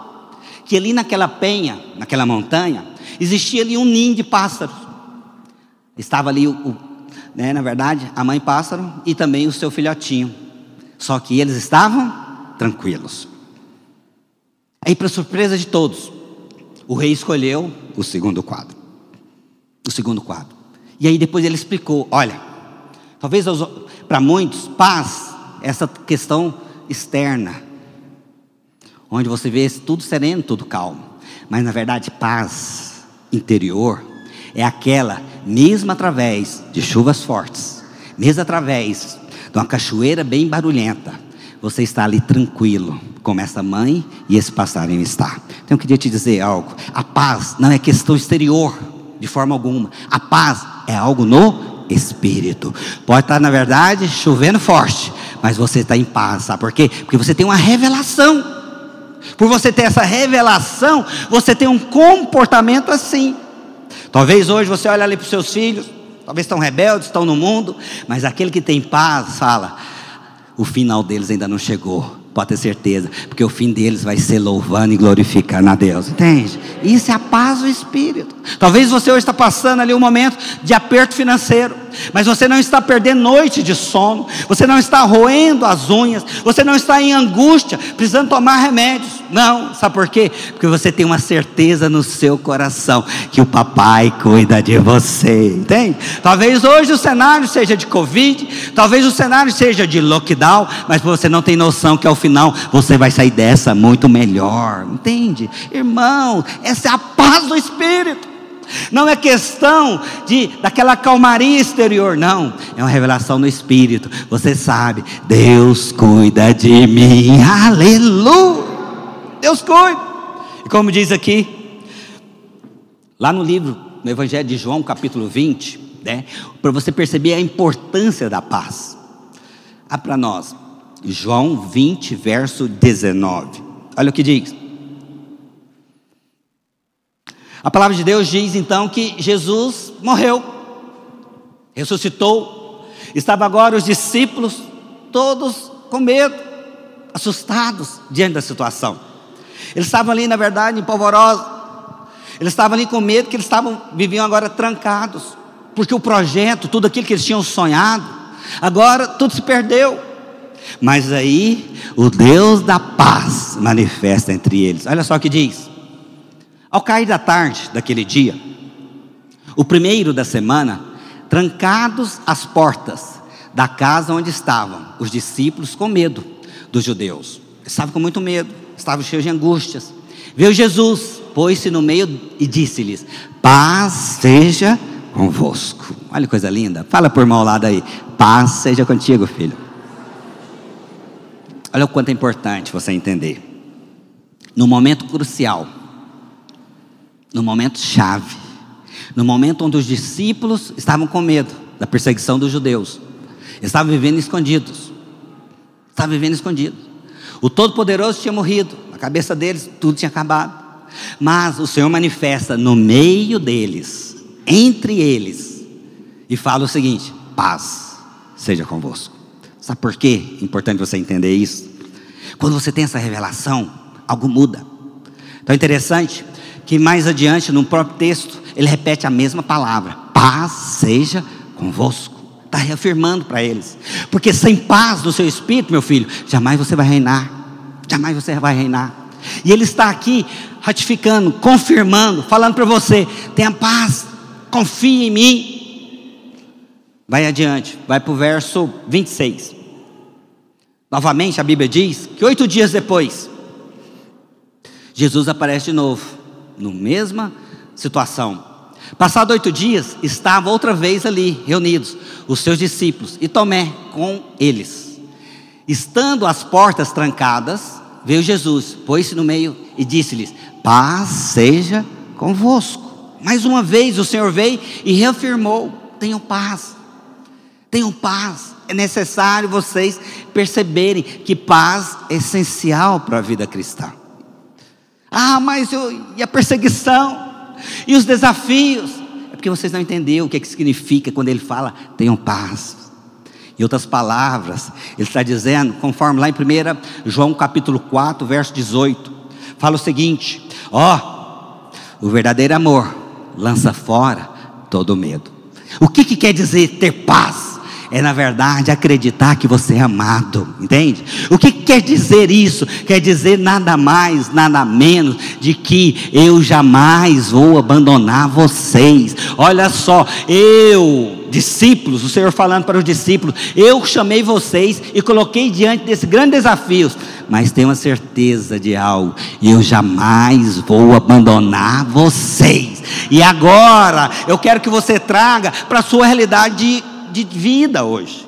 que ali naquela penha, naquela montanha, existia ali um ninho de pássaros. Estava ali, o, o né, na verdade, a mãe pássaro e também o seu filhotinho. Só que eles estavam tranquilos. Aí, para surpresa de todos, o rei escolheu o segundo quadro. O segundo quadro. E aí depois ele explicou: olha, talvez para muitos, paz essa questão externa, onde você vê tudo sereno, tudo calmo, mas na verdade, paz interior é aquela, mesmo através de chuvas fortes, mesmo através de uma cachoeira bem barulhenta, você está ali tranquilo, como essa mãe e esse passarinho está. Então eu queria te dizer algo: a paz não é questão exterior, de forma alguma, a paz é algo no espírito. Pode estar, na verdade, chovendo forte, mas você está em paz, sabe por quê? Porque você tem uma revelação. Por você ter essa revelação, você tem um comportamento assim. Talvez hoje você olhe ali para os seus filhos, talvez estão rebeldes, estão no mundo, mas aquele que tem paz fala: o final deles ainda não chegou. Pode ter certeza, porque o fim deles vai ser louvando e glorificando a Deus, entende? Isso é a paz do Espírito. Talvez você hoje está passando ali um momento de aperto financeiro, mas você não está perdendo noite de sono, você não está roendo as unhas, você não está em angústia, precisando tomar remédios. Não, sabe por quê? Porque você tem uma certeza no seu coração que o papai cuida de você, entende? Talvez hoje o cenário seja de Covid, talvez o cenário seja de lockdown, mas você não tem noção que ao final você vai sair dessa muito melhor, entende? Irmão, essa é a paz do Espírito. Não é questão de daquela calmaria exterior, não. É uma revelação no espírito. Você sabe, Deus cuida de mim. Aleluia! Deus cuida. E como diz aqui, lá no livro, no Evangelho de João, capítulo 20, né, para você perceber a importância da paz. Ah, para nós, João 20, verso 19. Olha o que diz. A palavra de Deus diz então que Jesus morreu, ressuscitou, estava agora os discípulos todos com medo, assustados diante da situação. Eles estavam ali, na verdade, em polvorosa. Eles estavam ali com medo que eles estavam viviam agora trancados, porque o projeto, tudo aquilo que eles tinham sonhado, agora tudo se perdeu. Mas aí o Deus da paz manifesta entre eles. Olha só o que diz. Ao cair da tarde daquele dia, o primeiro da semana, trancados as portas da casa onde estavam os discípulos com medo dos judeus. estavam com muito medo estavam cheios de angústias. Veio Jesus, pôs-se no meio e disse-lhes: Paz seja convosco. Olha que coisa linda. Fala por mal lado aí. Paz seja contigo, filho. Olha o quanto é importante você entender. No momento crucial, no momento chave, no momento onde os discípulos estavam com medo da perseguição dos judeus, estavam vivendo escondidos, estavam vivendo escondidos. O Todo-Poderoso tinha morrido, na cabeça deles tudo tinha acabado. Mas o Senhor manifesta no meio deles, entre eles, e fala o seguinte: paz seja convosco. Sabe por quê? É importante você entender isso. Quando você tem essa revelação, algo muda. Então é interessante que mais adiante, no próprio texto, ele repete a mesma palavra: paz seja convosco. Está reafirmando para eles. Porque sem paz no seu espírito, meu filho, jamais você vai reinar. Jamais você vai reinar. E ele está aqui ratificando, confirmando, falando para você: tenha paz, confie em mim. Vai adiante, vai para o verso 26. Novamente a Bíblia diz que oito dias depois, Jesus aparece de novo, na mesma situação, Passado oito dias, estavam outra vez ali, reunidos, os seus discípulos e Tomé com eles. Estando as portas trancadas, veio Jesus, pôs-se no meio e disse-lhes: Paz seja convosco. Mais uma vez o Senhor veio e reafirmou: Tenham paz, tenham paz. É necessário vocês perceberem que paz é essencial para a vida cristã. Ah, mas eu, e a perseguição? E os desafios, é porque vocês não entenderam o que, é que significa quando ele fala, tenham paz. Em outras palavras, ele está dizendo, conforme lá em 1 João capítulo 4, verso 18, fala o seguinte: ó, o verdadeiro amor lança fora todo medo. O que, que quer dizer ter paz? É na verdade acreditar que você é amado, entende? O que quer dizer isso? Quer dizer nada mais, nada menos de que eu jamais vou abandonar vocês. Olha só, eu, discípulos, o Senhor falando para os discípulos, eu chamei vocês e coloquei diante desse grande desafio, mas tenho a certeza de algo, eu jamais vou abandonar vocês. E agora, eu quero que você traga para a sua realidade de vida hoje.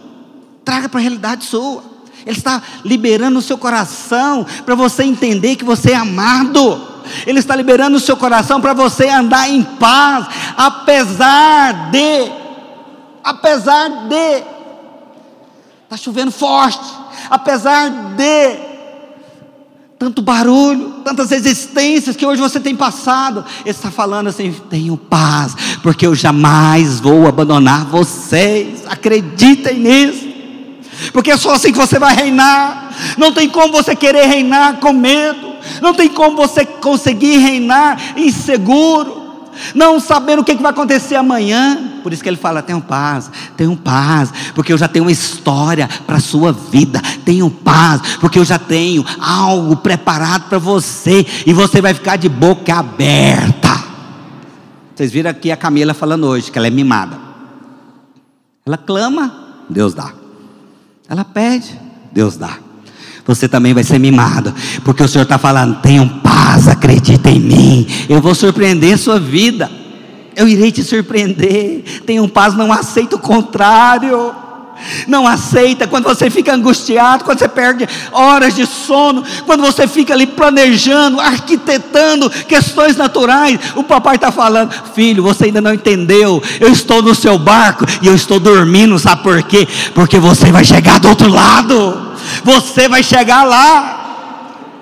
Traga para a realidade sua. Ele está liberando o seu coração para você entender que você é amado. Ele está liberando o seu coração para você andar em paz, apesar de, apesar de, está chovendo forte, apesar de tanto barulho, tantas existências que hoje você tem passado. Ele está falando assim: tenho paz, porque eu jamais vou abandonar vocês. Acreditem nisso. Porque é só assim que você vai reinar. Não tem como você querer reinar com medo. Não tem como você conseguir reinar inseguro não sabendo o que vai acontecer amanhã. Por isso que ele fala: tenham paz, tenham paz, porque eu já tenho uma história para a sua vida. Tenham paz, porque eu já tenho algo preparado para você, e você vai ficar de boca aberta. Vocês viram aqui a Camila falando hoje que ela é mimada. Ela clama, Deus dá. Ela pede, Deus dá você também vai ser mimado, porque o Senhor está falando: tenham paz, acredita em mim, eu vou surpreender sua vida, eu irei te surpreender. Tenham paz, não aceita o contrário. Não aceita quando você fica angustiado, quando você perde horas de sono, quando você fica ali planejando, arquitetando questões naturais. O papai está falando, filho, você ainda não entendeu. Eu estou no seu barco e eu estou dormindo, sabe por quê? Porque você vai chegar do outro lado você vai chegar lá.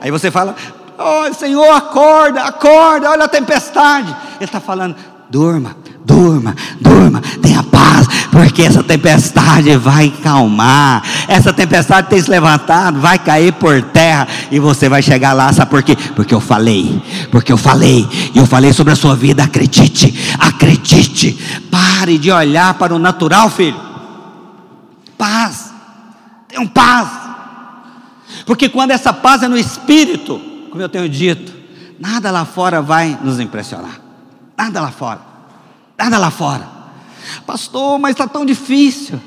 Aí você fala: oh, Senhor, acorda, acorda, olha a tempestade. Ele está falando: durma, durma, durma, tenha paz, porque essa tempestade vai calmar. Essa tempestade tem se levantado, vai cair por terra e você vai chegar lá, sabe por quê? Porque eu falei, porque eu falei, e eu falei sobre a sua vida. Acredite, acredite. Pare de olhar para o natural, filho. Paz, tenham paz. Porque quando essa paz é no espírito, como eu tenho dito, nada lá fora vai nos impressionar. Nada lá fora. Nada lá fora. Pastor, mas está tão difícil.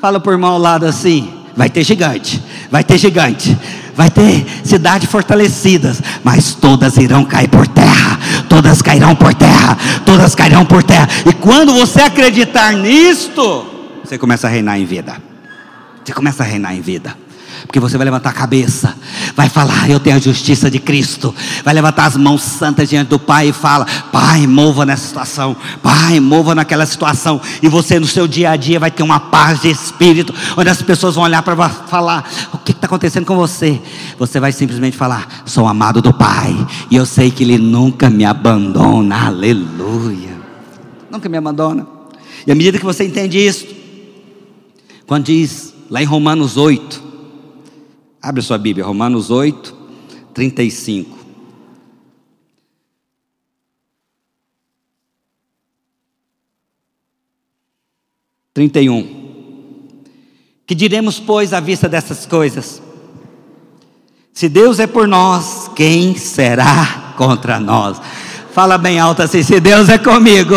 Fala por irmão ao lado assim: vai ter gigante, vai ter gigante, vai ter cidades fortalecidas, mas todas irão cair por terra, todas cairão por terra, todas cairão por terra. E quando você acreditar nisto, você começa a reinar em vida. Você começa a reinar em vida. Porque você vai levantar a cabeça, vai falar: Eu tenho a justiça de Cristo. Vai levantar as mãos santas diante do Pai e fala: Pai, mova nessa situação. Pai, mova naquela situação. E você no seu dia a dia vai ter uma paz de espírito, onde as pessoas vão olhar para falar: O que está acontecendo com você? Você vai simplesmente falar: Sou amado do Pai. E eu sei que Ele nunca me abandona. Aleluia. Nunca me abandona. E à medida que você entende isso, quando diz lá em Romanos 8, Abre sua Bíblia, Romanos 8, 35. Trinta e um. Que diremos, pois, à vista dessas coisas? Se Deus é por nós, quem será contra nós? Fala bem alto assim: se Deus é comigo,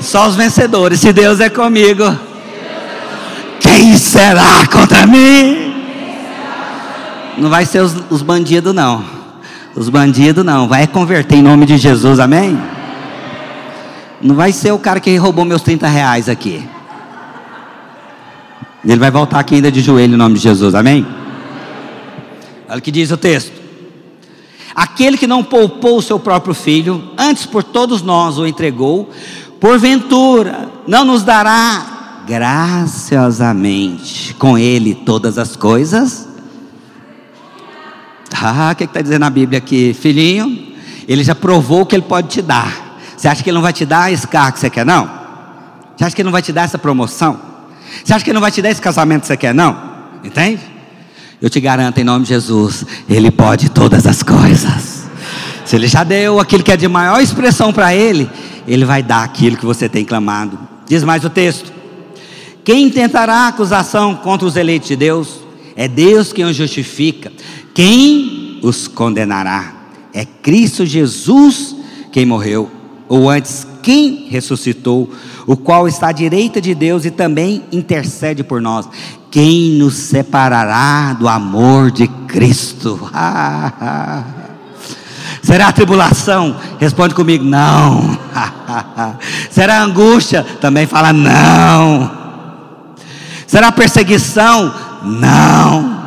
só os vencedores. Se Deus é comigo, quem será contra mim? Não vai ser os, os bandidos, não. Os bandidos, não. Vai converter em nome de Jesus, amém? Não vai ser o cara que roubou meus 30 reais aqui. Ele vai voltar aqui ainda de joelho em nome de Jesus, amém? Olha o que diz o texto. Aquele que não poupou o seu próprio filho, antes por todos nós o entregou, porventura não nos dará graciosamente com ele todas as coisas? Ah, o que está dizendo a Bíblia aqui? Filhinho, ele já provou que ele pode te dar. Você acha que ele não vai te dar esse carro que você quer, não? Você acha que ele não vai te dar essa promoção? Você acha que ele não vai te dar esse casamento que você quer, não? Entende? Eu te garanto, em nome de Jesus, ele pode todas as coisas. Se ele já deu aquilo que é de maior expressão para ele, ele vai dar aquilo que você tem clamado. Diz mais o texto: Quem tentará acusação contra os eleitos de Deus? É Deus quem os justifica. Quem os condenará? É Cristo Jesus quem morreu, ou antes, quem ressuscitou, o qual está à direita de Deus e também intercede por nós. Quem nos separará do amor de Cristo? Será a tribulação? Responde comigo, não. Será a angústia? Também fala, não. Será a perseguição? Não.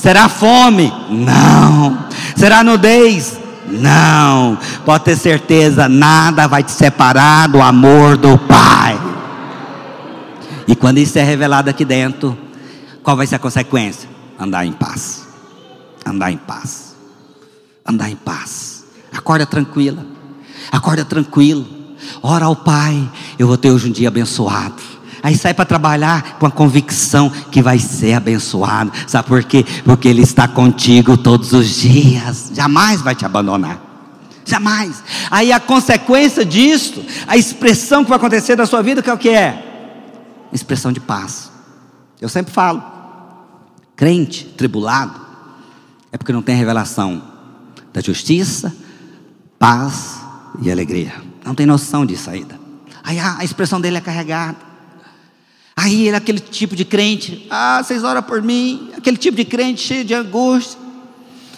Será fome? Não. Será nudez? Não. Pode ter certeza, nada vai te separar do amor do Pai. E quando isso é revelado aqui dentro, qual vai ser a consequência? Andar em paz. Andar em paz. Andar em paz. Acorda tranquila. Acorda tranquilo. ora ao Pai, eu vou ter hoje um dia abençoado. Aí sai para trabalhar com a convicção que vai ser abençoado. Sabe por quê? Porque Ele está contigo todos os dias, jamais vai te abandonar. Jamais. Aí a consequência disso, a expressão que vai acontecer na sua vida, que é o que é? Expressão de paz. Eu sempre falo, crente, tribulado, é porque não tem revelação da justiça, paz e alegria. Não tem noção disso ainda. Aí a expressão dele é carregada. Aí ele aquele tipo de crente, ah, vocês oram por mim, aquele tipo de crente cheio de angústia.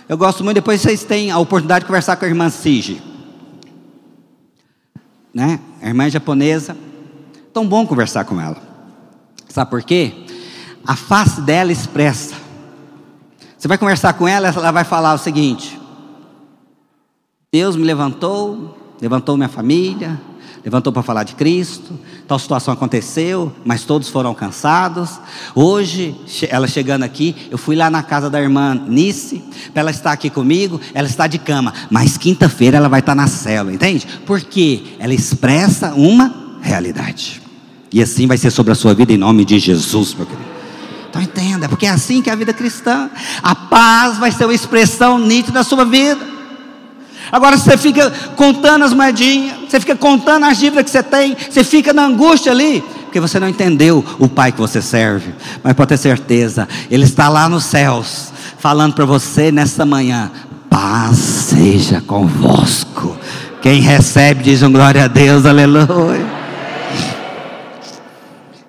Eu gosto muito, depois vocês têm a oportunidade de conversar com a irmã Sige. Né? A irmã é japonesa. Tão bom conversar com ela. Sabe por quê? A face dela expressa. Você vai conversar com ela, ela vai falar o seguinte: Deus me levantou, levantou minha família, levantou para falar de Cristo, tal situação aconteceu, mas todos foram alcançados. Hoje, ela chegando aqui, eu fui lá na casa da irmã Nice, para ela estar aqui comigo, ela está de cama, mas quinta-feira ela vai estar na cela, entende? Porque ela expressa uma realidade. E assim vai ser sobre a sua vida em nome de Jesus, meu querido. Então entenda, porque é assim que é a vida cristã. A paz vai ser uma expressão nítida da sua vida. Agora você fica contando as moedinhas, você fica contando as dívidas que você tem, você fica na angústia ali, porque você não entendeu o Pai que você serve. Mas pode ter certeza, Ele está lá nos céus, falando para você nessa manhã: paz seja convosco. Quem recebe diz um glória a Deus, aleluia.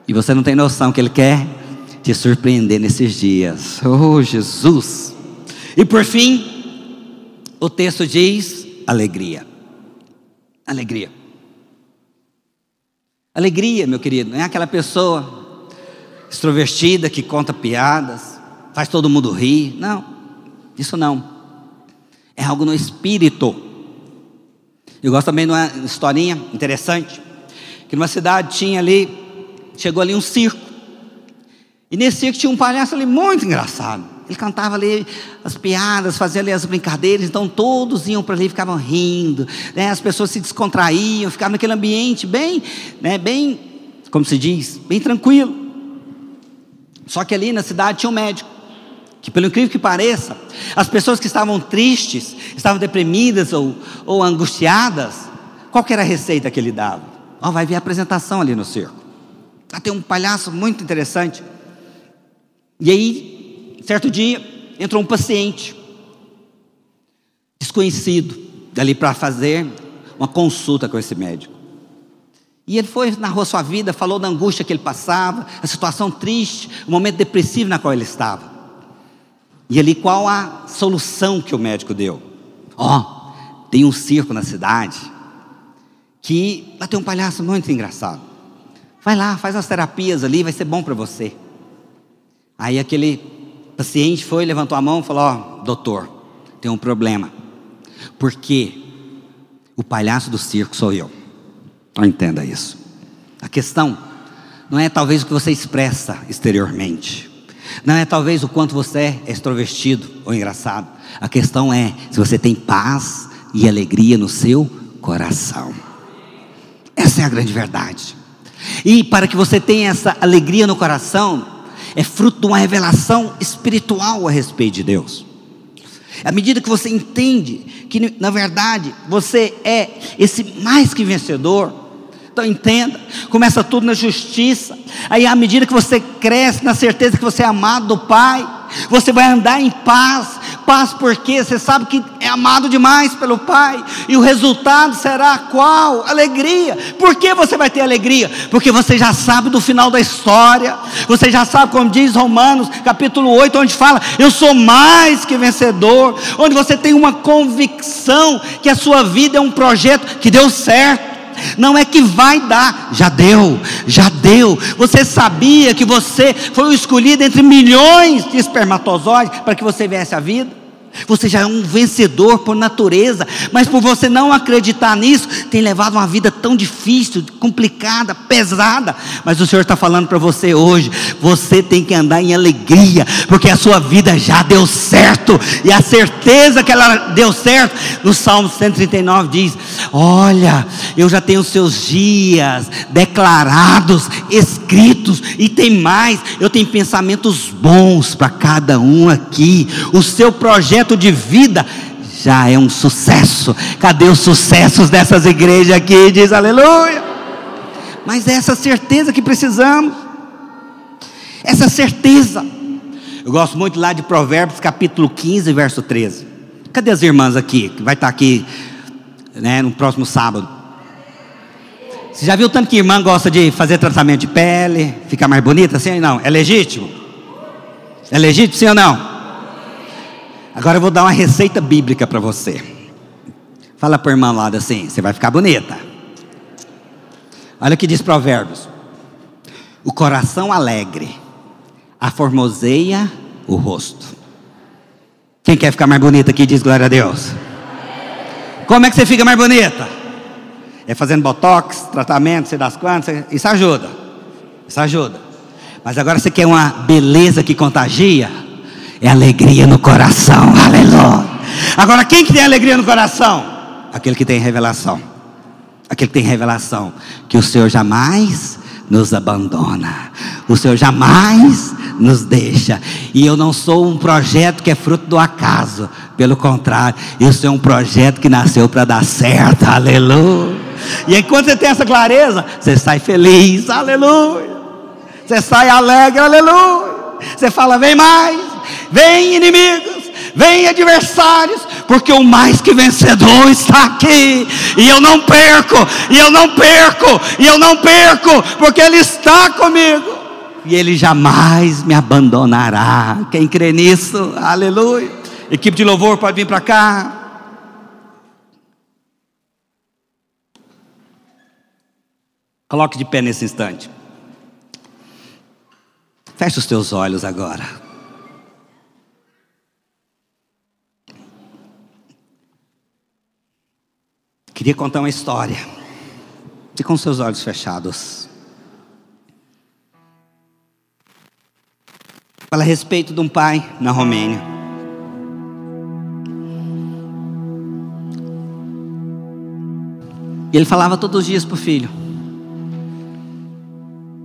E você não tem noção que Ele quer te surpreender nesses dias. Oh, Jesus. E por fim, o texto diz alegria. Alegria. Alegria, meu querido, não é aquela pessoa extrovertida que conta piadas, faz todo mundo rir. Não, isso não. É algo no espírito. Eu gosto também de uma historinha interessante, que numa cidade tinha ali, chegou ali um circo. E nesse circo tinha um palhaço ali muito engraçado. Ele cantava ali as piadas, fazia ali as brincadeiras, então todos iam para ali, ficavam rindo, né? as pessoas se descontraíam, ficavam naquele ambiente bem, né, bem, como se diz, bem tranquilo. Só que ali na cidade tinha um médico, que pelo incrível que pareça, as pessoas que estavam tristes, estavam deprimidas ou, ou angustiadas, qual era a receita que ele dava? Oh, vai ver a apresentação ali no circo. Lá tem um palhaço muito interessante. E aí Certo dia, entrou um paciente desconhecido dali para fazer uma consulta com esse médico. E ele foi, narrou sua vida, falou da angústia que ele passava, a situação triste, o momento depressivo na qual ele estava. E ali qual a solução que o médico deu? Ó, oh, tem um circo na cidade que lá tem um palhaço muito engraçado. Vai lá, faz as terapias ali, vai ser bom para você. Aí aquele paciente foi, levantou a mão e falou: Ó, oh, doutor, tem um problema. Porque o palhaço do circo sou eu. Não entenda isso. A questão não é talvez o que você expressa exteriormente. Não é talvez o quanto você é extrovertido ou engraçado. A questão é se você tem paz e alegria no seu coração. Essa é a grande verdade. E para que você tenha essa alegria no coração, é fruto de uma revelação espiritual a respeito de Deus. À medida que você entende que, na verdade, você é esse mais que vencedor, então entenda, começa tudo na justiça. Aí à medida que você cresce na certeza que você é amado do Pai, você vai andar em paz. Paz porque você sabe que amado demais pelo Pai. E o resultado será qual? Alegria. Por que você vai ter alegria? Porque você já sabe do final da história. Você já sabe, como diz Romanos, capítulo 8, onde fala: Eu sou mais que vencedor. Onde você tem uma convicção que a sua vida é um projeto que deu certo não é que vai dar, já deu, já deu. Você sabia que você foi o escolhido entre milhões de espermatozoides para que você viesse à vida? Você já é um vencedor por natureza, mas por você não acreditar nisso, tem levado uma vida tão difícil, complicada, pesada. Mas o Senhor está falando para você hoje: você tem que andar em alegria, porque a sua vida já deu certo, e a certeza que ela deu certo, no Salmo 139 diz: Olha, eu já tenho seus dias declarados, escritos, e tem mais, eu tenho pensamentos bons para cada um aqui. O seu projeto de vida já é um sucesso. Cadê os sucessos dessas igrejas aqui? Diz aleluia. Mas é essa certeza que precisamos. Essa certeza. Eu gosto muito lá de Provérbios capítulo 15, verso 13. Cadê as irmãs aqui? Que vai estar aqui né, no próximo sábado. Você já viu tanto que irmã gosta de fazer tratamento de pele, ficar mais bonita, sim ou não? É legítimo? É legítimo, sim ou não? Agora eu vou dar uma receita bíblica para você. Fala para o irmão lá assim: você vai ficar bonita. Olha o que diz Provérbios: o coração alegre aformoseia o rosto. Quem quer ficar mais bonita aqui diz glória a Deus. Como é que você fica mais bonita? É fazendo botox, tratamento, sei das quantas, isso ajuda. Isso ajuda. Mas agora você quer uma beleza que contagia? é alegria no coração, aleluia. Agora, quem que tem alegria no coração? Aquele que tem revelação, aquele que tem revelação, que o Senhor jamais nos abandona, o Senhor jamais nos deixa, e eu não sou um projeto que é fruto do acaso, pelo contrário, eu sou um projeto que nasceu para dar certo, aleluia. E aí, quando você tem essa clareza, você sai feliz, aleluia. Você sai alegre, aleluia. Você fala, vem mais, Vem inimigos, vem adversários, porque o mais que vencedor está aqui, e eu não perco, e eu não perco, e eu não perco, porque Ele está comigo, e Ele jamais me abandonará. Quem crê nisso, aleluia. Equipe de louvor pode vir para cá. Coloque de pé nesse instante. Feche os teus olhos agora. Queria contar uma história. E com seus olhos fechados. Fala a respeito de um pai na Romênia. E ele falava todos os dias para o filho: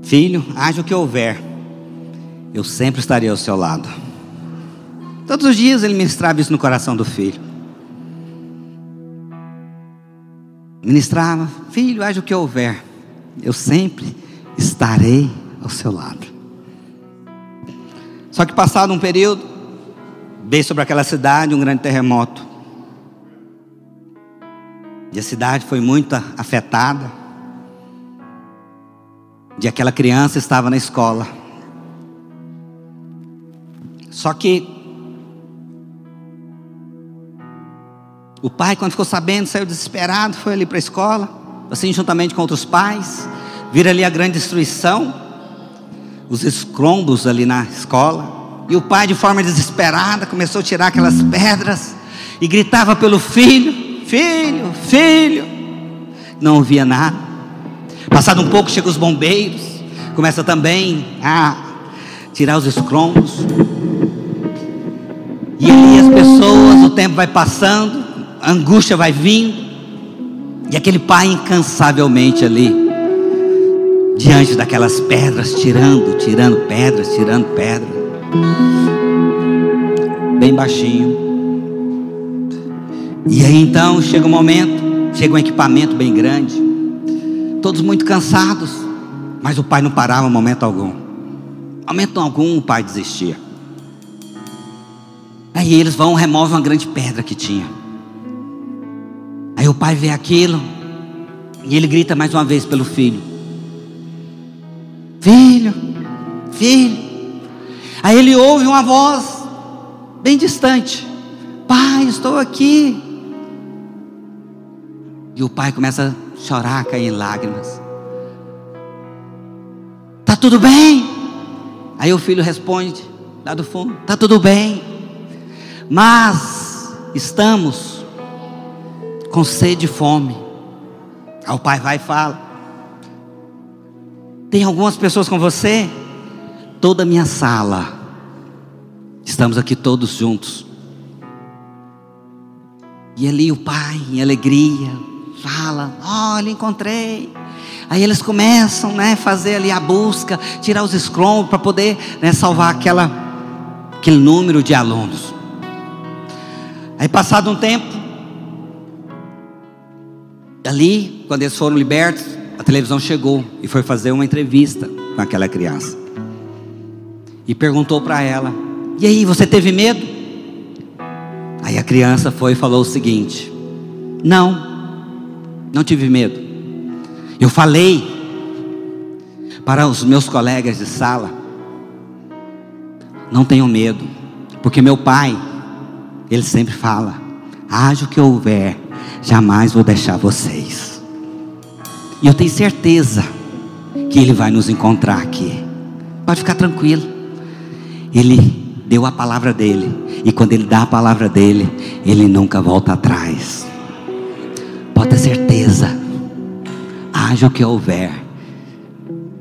Filho, haja o que houver, eu sempre estarei ao seu lado. Todos os dias ele ministrava isso no coração do filho. Ministrava: Filho, haja o que houver, eu sempre estarei ao seu lado. Só que, passado um período, veio sobre aquela cidade um grande terremoto. E a cidade foi muito afetada. E aquela criança estava na escola. Só que O pai, quando ficou sabendo, saiu desesperado, foi ali para a escola, assim juntamente com outros pais, vira ali a grande destruição, os escombros ali na escola. E o pai, de forma desesperada, começou a tirar aquelas pedras e gritava pelo filho: Filho, filho. Não ouvia nada. Passado um pouco, chegam os bombeiros, começa também a tirar os escombros. E ali as pessoas, o tempo vai passando, angústia vai vindo, e aquele pai incansavelmente ali, diante daquelas pedras, tirando, tirando pedras, tirando pedra, bem baixinho. E aí então chega um momento, chega um equipamento bem grande, todos muito cansados, mas o pai não parava momento algum. Momento algum o pai desistia. Aí eles vão, removem uma grande pedra que tinha. Aí o pai vê aquilo e ele grita mais uma vez pelo filho: Filho, filho. Aí ele ouve uma voz bem distante: Pai, estou aqui. E o pai começa a chorar, cair em lágrimas. Tá tudo bem? Aí o filho responde, lá do fundo: Tá tudo bem. Mas estamos com sede e fome. Aí o pai vai e fala: Tem algumas pessoas com você? Toda a minha sala. Estamos aqui todos juntos. E ali o pai, em alegria, Fala, olha, encontrei. Aí eles começam, né, fazer ali a busca, tirar os escrombos para poder né, salvar aquela, aquele número de alunos. Aí passado um tempo, ali, quando eles foram libertos, a televisão chegou e foi fazer uma entrevista com aquela criança. E perguntou para ela: "E aí, você teve medo?" Aí a criança foi e falou o seguinte: "Não. Não tive medo. Eu falei para os meus colegas de sala: Não tenham medo, porque meu pai, ele sempre fala: Haja o que houver, jamais vou deixar vocês. E eu tenho certeza que ele vai nos encontrar aqui. Pode ficar tranquilo. Ele deu a palavra dele, e quando ele dá a palavra dele, ele nunca volta atrás. Pode ter certeza. Haja o que houver.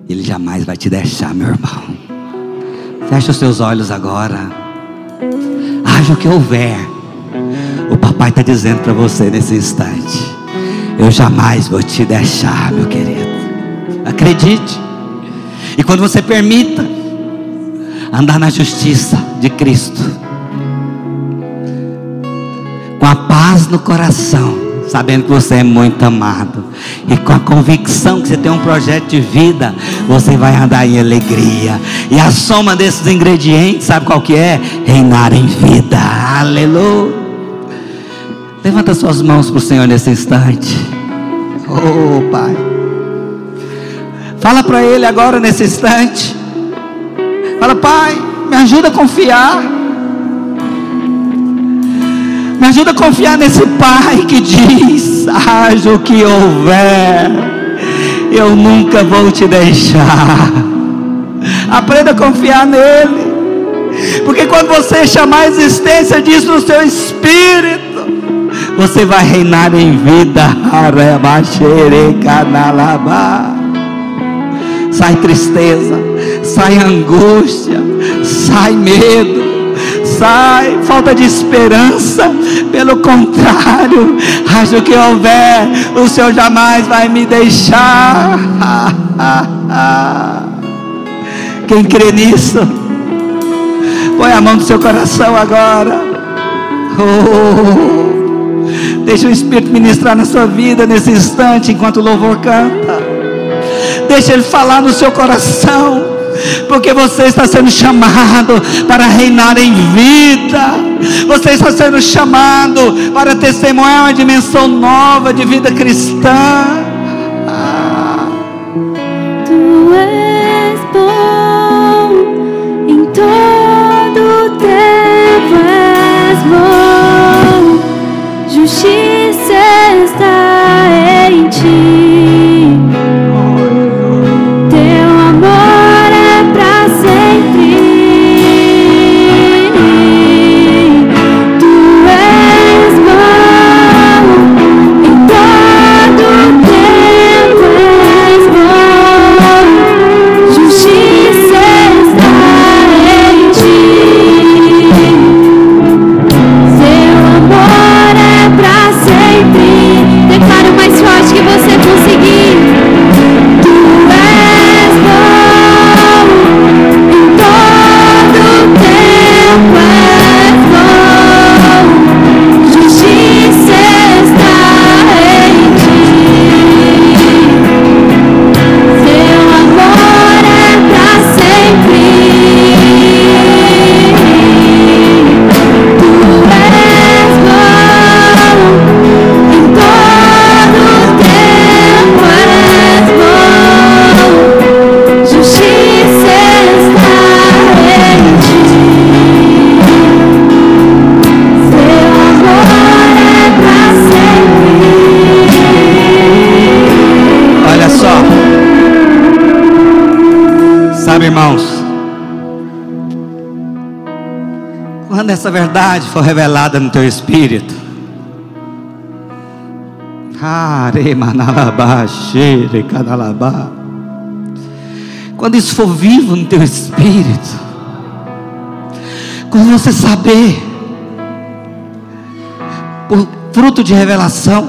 Ele jamais vai te deixar, meu irmão. Fecha os seus olhos agora. Haja o que houver. O papai está dizendo para você nesse instante: Eu jamais vou te deixar, meu querido. Acredite. E quando você permita andar na justiça de Cristo, com a paz no coração, sabendo que você é muito amado, e com a convicção que você tem um projeto de vida, você vai andar em alegria. E a soma desses ingredientes, sabe qual que é? Reinar em vida. Aleluia. Levanta suas mãos para o Senhor nesse instante. Oh, Pai. Fala para Ele agora nesse instante. Fala, Pai, me ajuda a confiar. Me ajuda a confiar nesse Pai que diz: haja o que houver, eu nunca vou te deixar. Aprenda a confiar nele, porque quando você chamar a existência disso no seu espírito, você vai reinar em vida. Sai tristeza, sai angústia, sai medo sai, falta de esperança. Pelo contrário, acho que houver, o Senhor jamais vai me deixar. Quem crê nisso, põe a mão no seu coração agora. Oh, deixa o Espírito ministrar na sua vida nesse instante, enquanto o louvor canta. Deixa ele falar no seu coração porque você está sendo chamado para reinar em vida, você está sendo chamado para testemunhar uma dimensão nova de vida cristã. Essa verdade for revelada no teu espírito, quando isso for vivo no teu espírito, quando você saber, por fruto de revelação,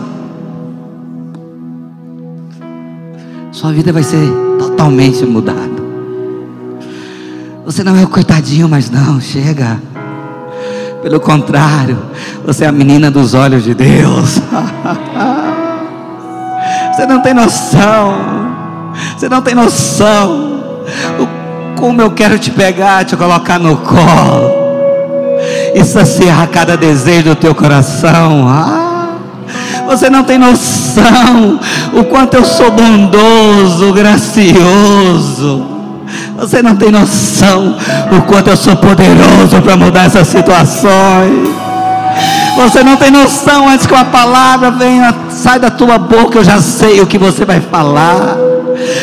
sua vida vai ser totalmente mudada. Você não é o coitadinho, mas não, chega. Pelo contrário, você é a menina dos olhos de Deus. Você não tem noção. Você não tem noção. Como eu quero te pegar, te colocar no colo e saciar cada desejo do teu coração. Ah, você não tem noção o quanto eu sou bondoso, gracioso. Você não tem noção o quanto eu sou poderoso para mudar essas situações. Você não tem noção antes que uma palavra venha, sai da tua boca, eu já sei o que você vai falar.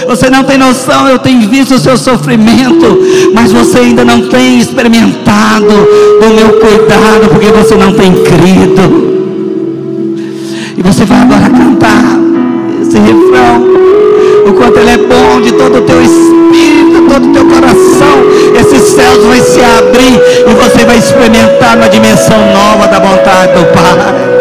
Você não tem noção, eu tenho visto o seu sofrimento, mas você ainda não tem experimentado do meu cuidado, porque você não tem crido. E você vai agora cantar esse refrão, o quanto ele é bom de todo o teu espírito, todo o teu coração. Esses céus vai se abrir e você vai experimentar uma dimensão nova da vontade do Pai.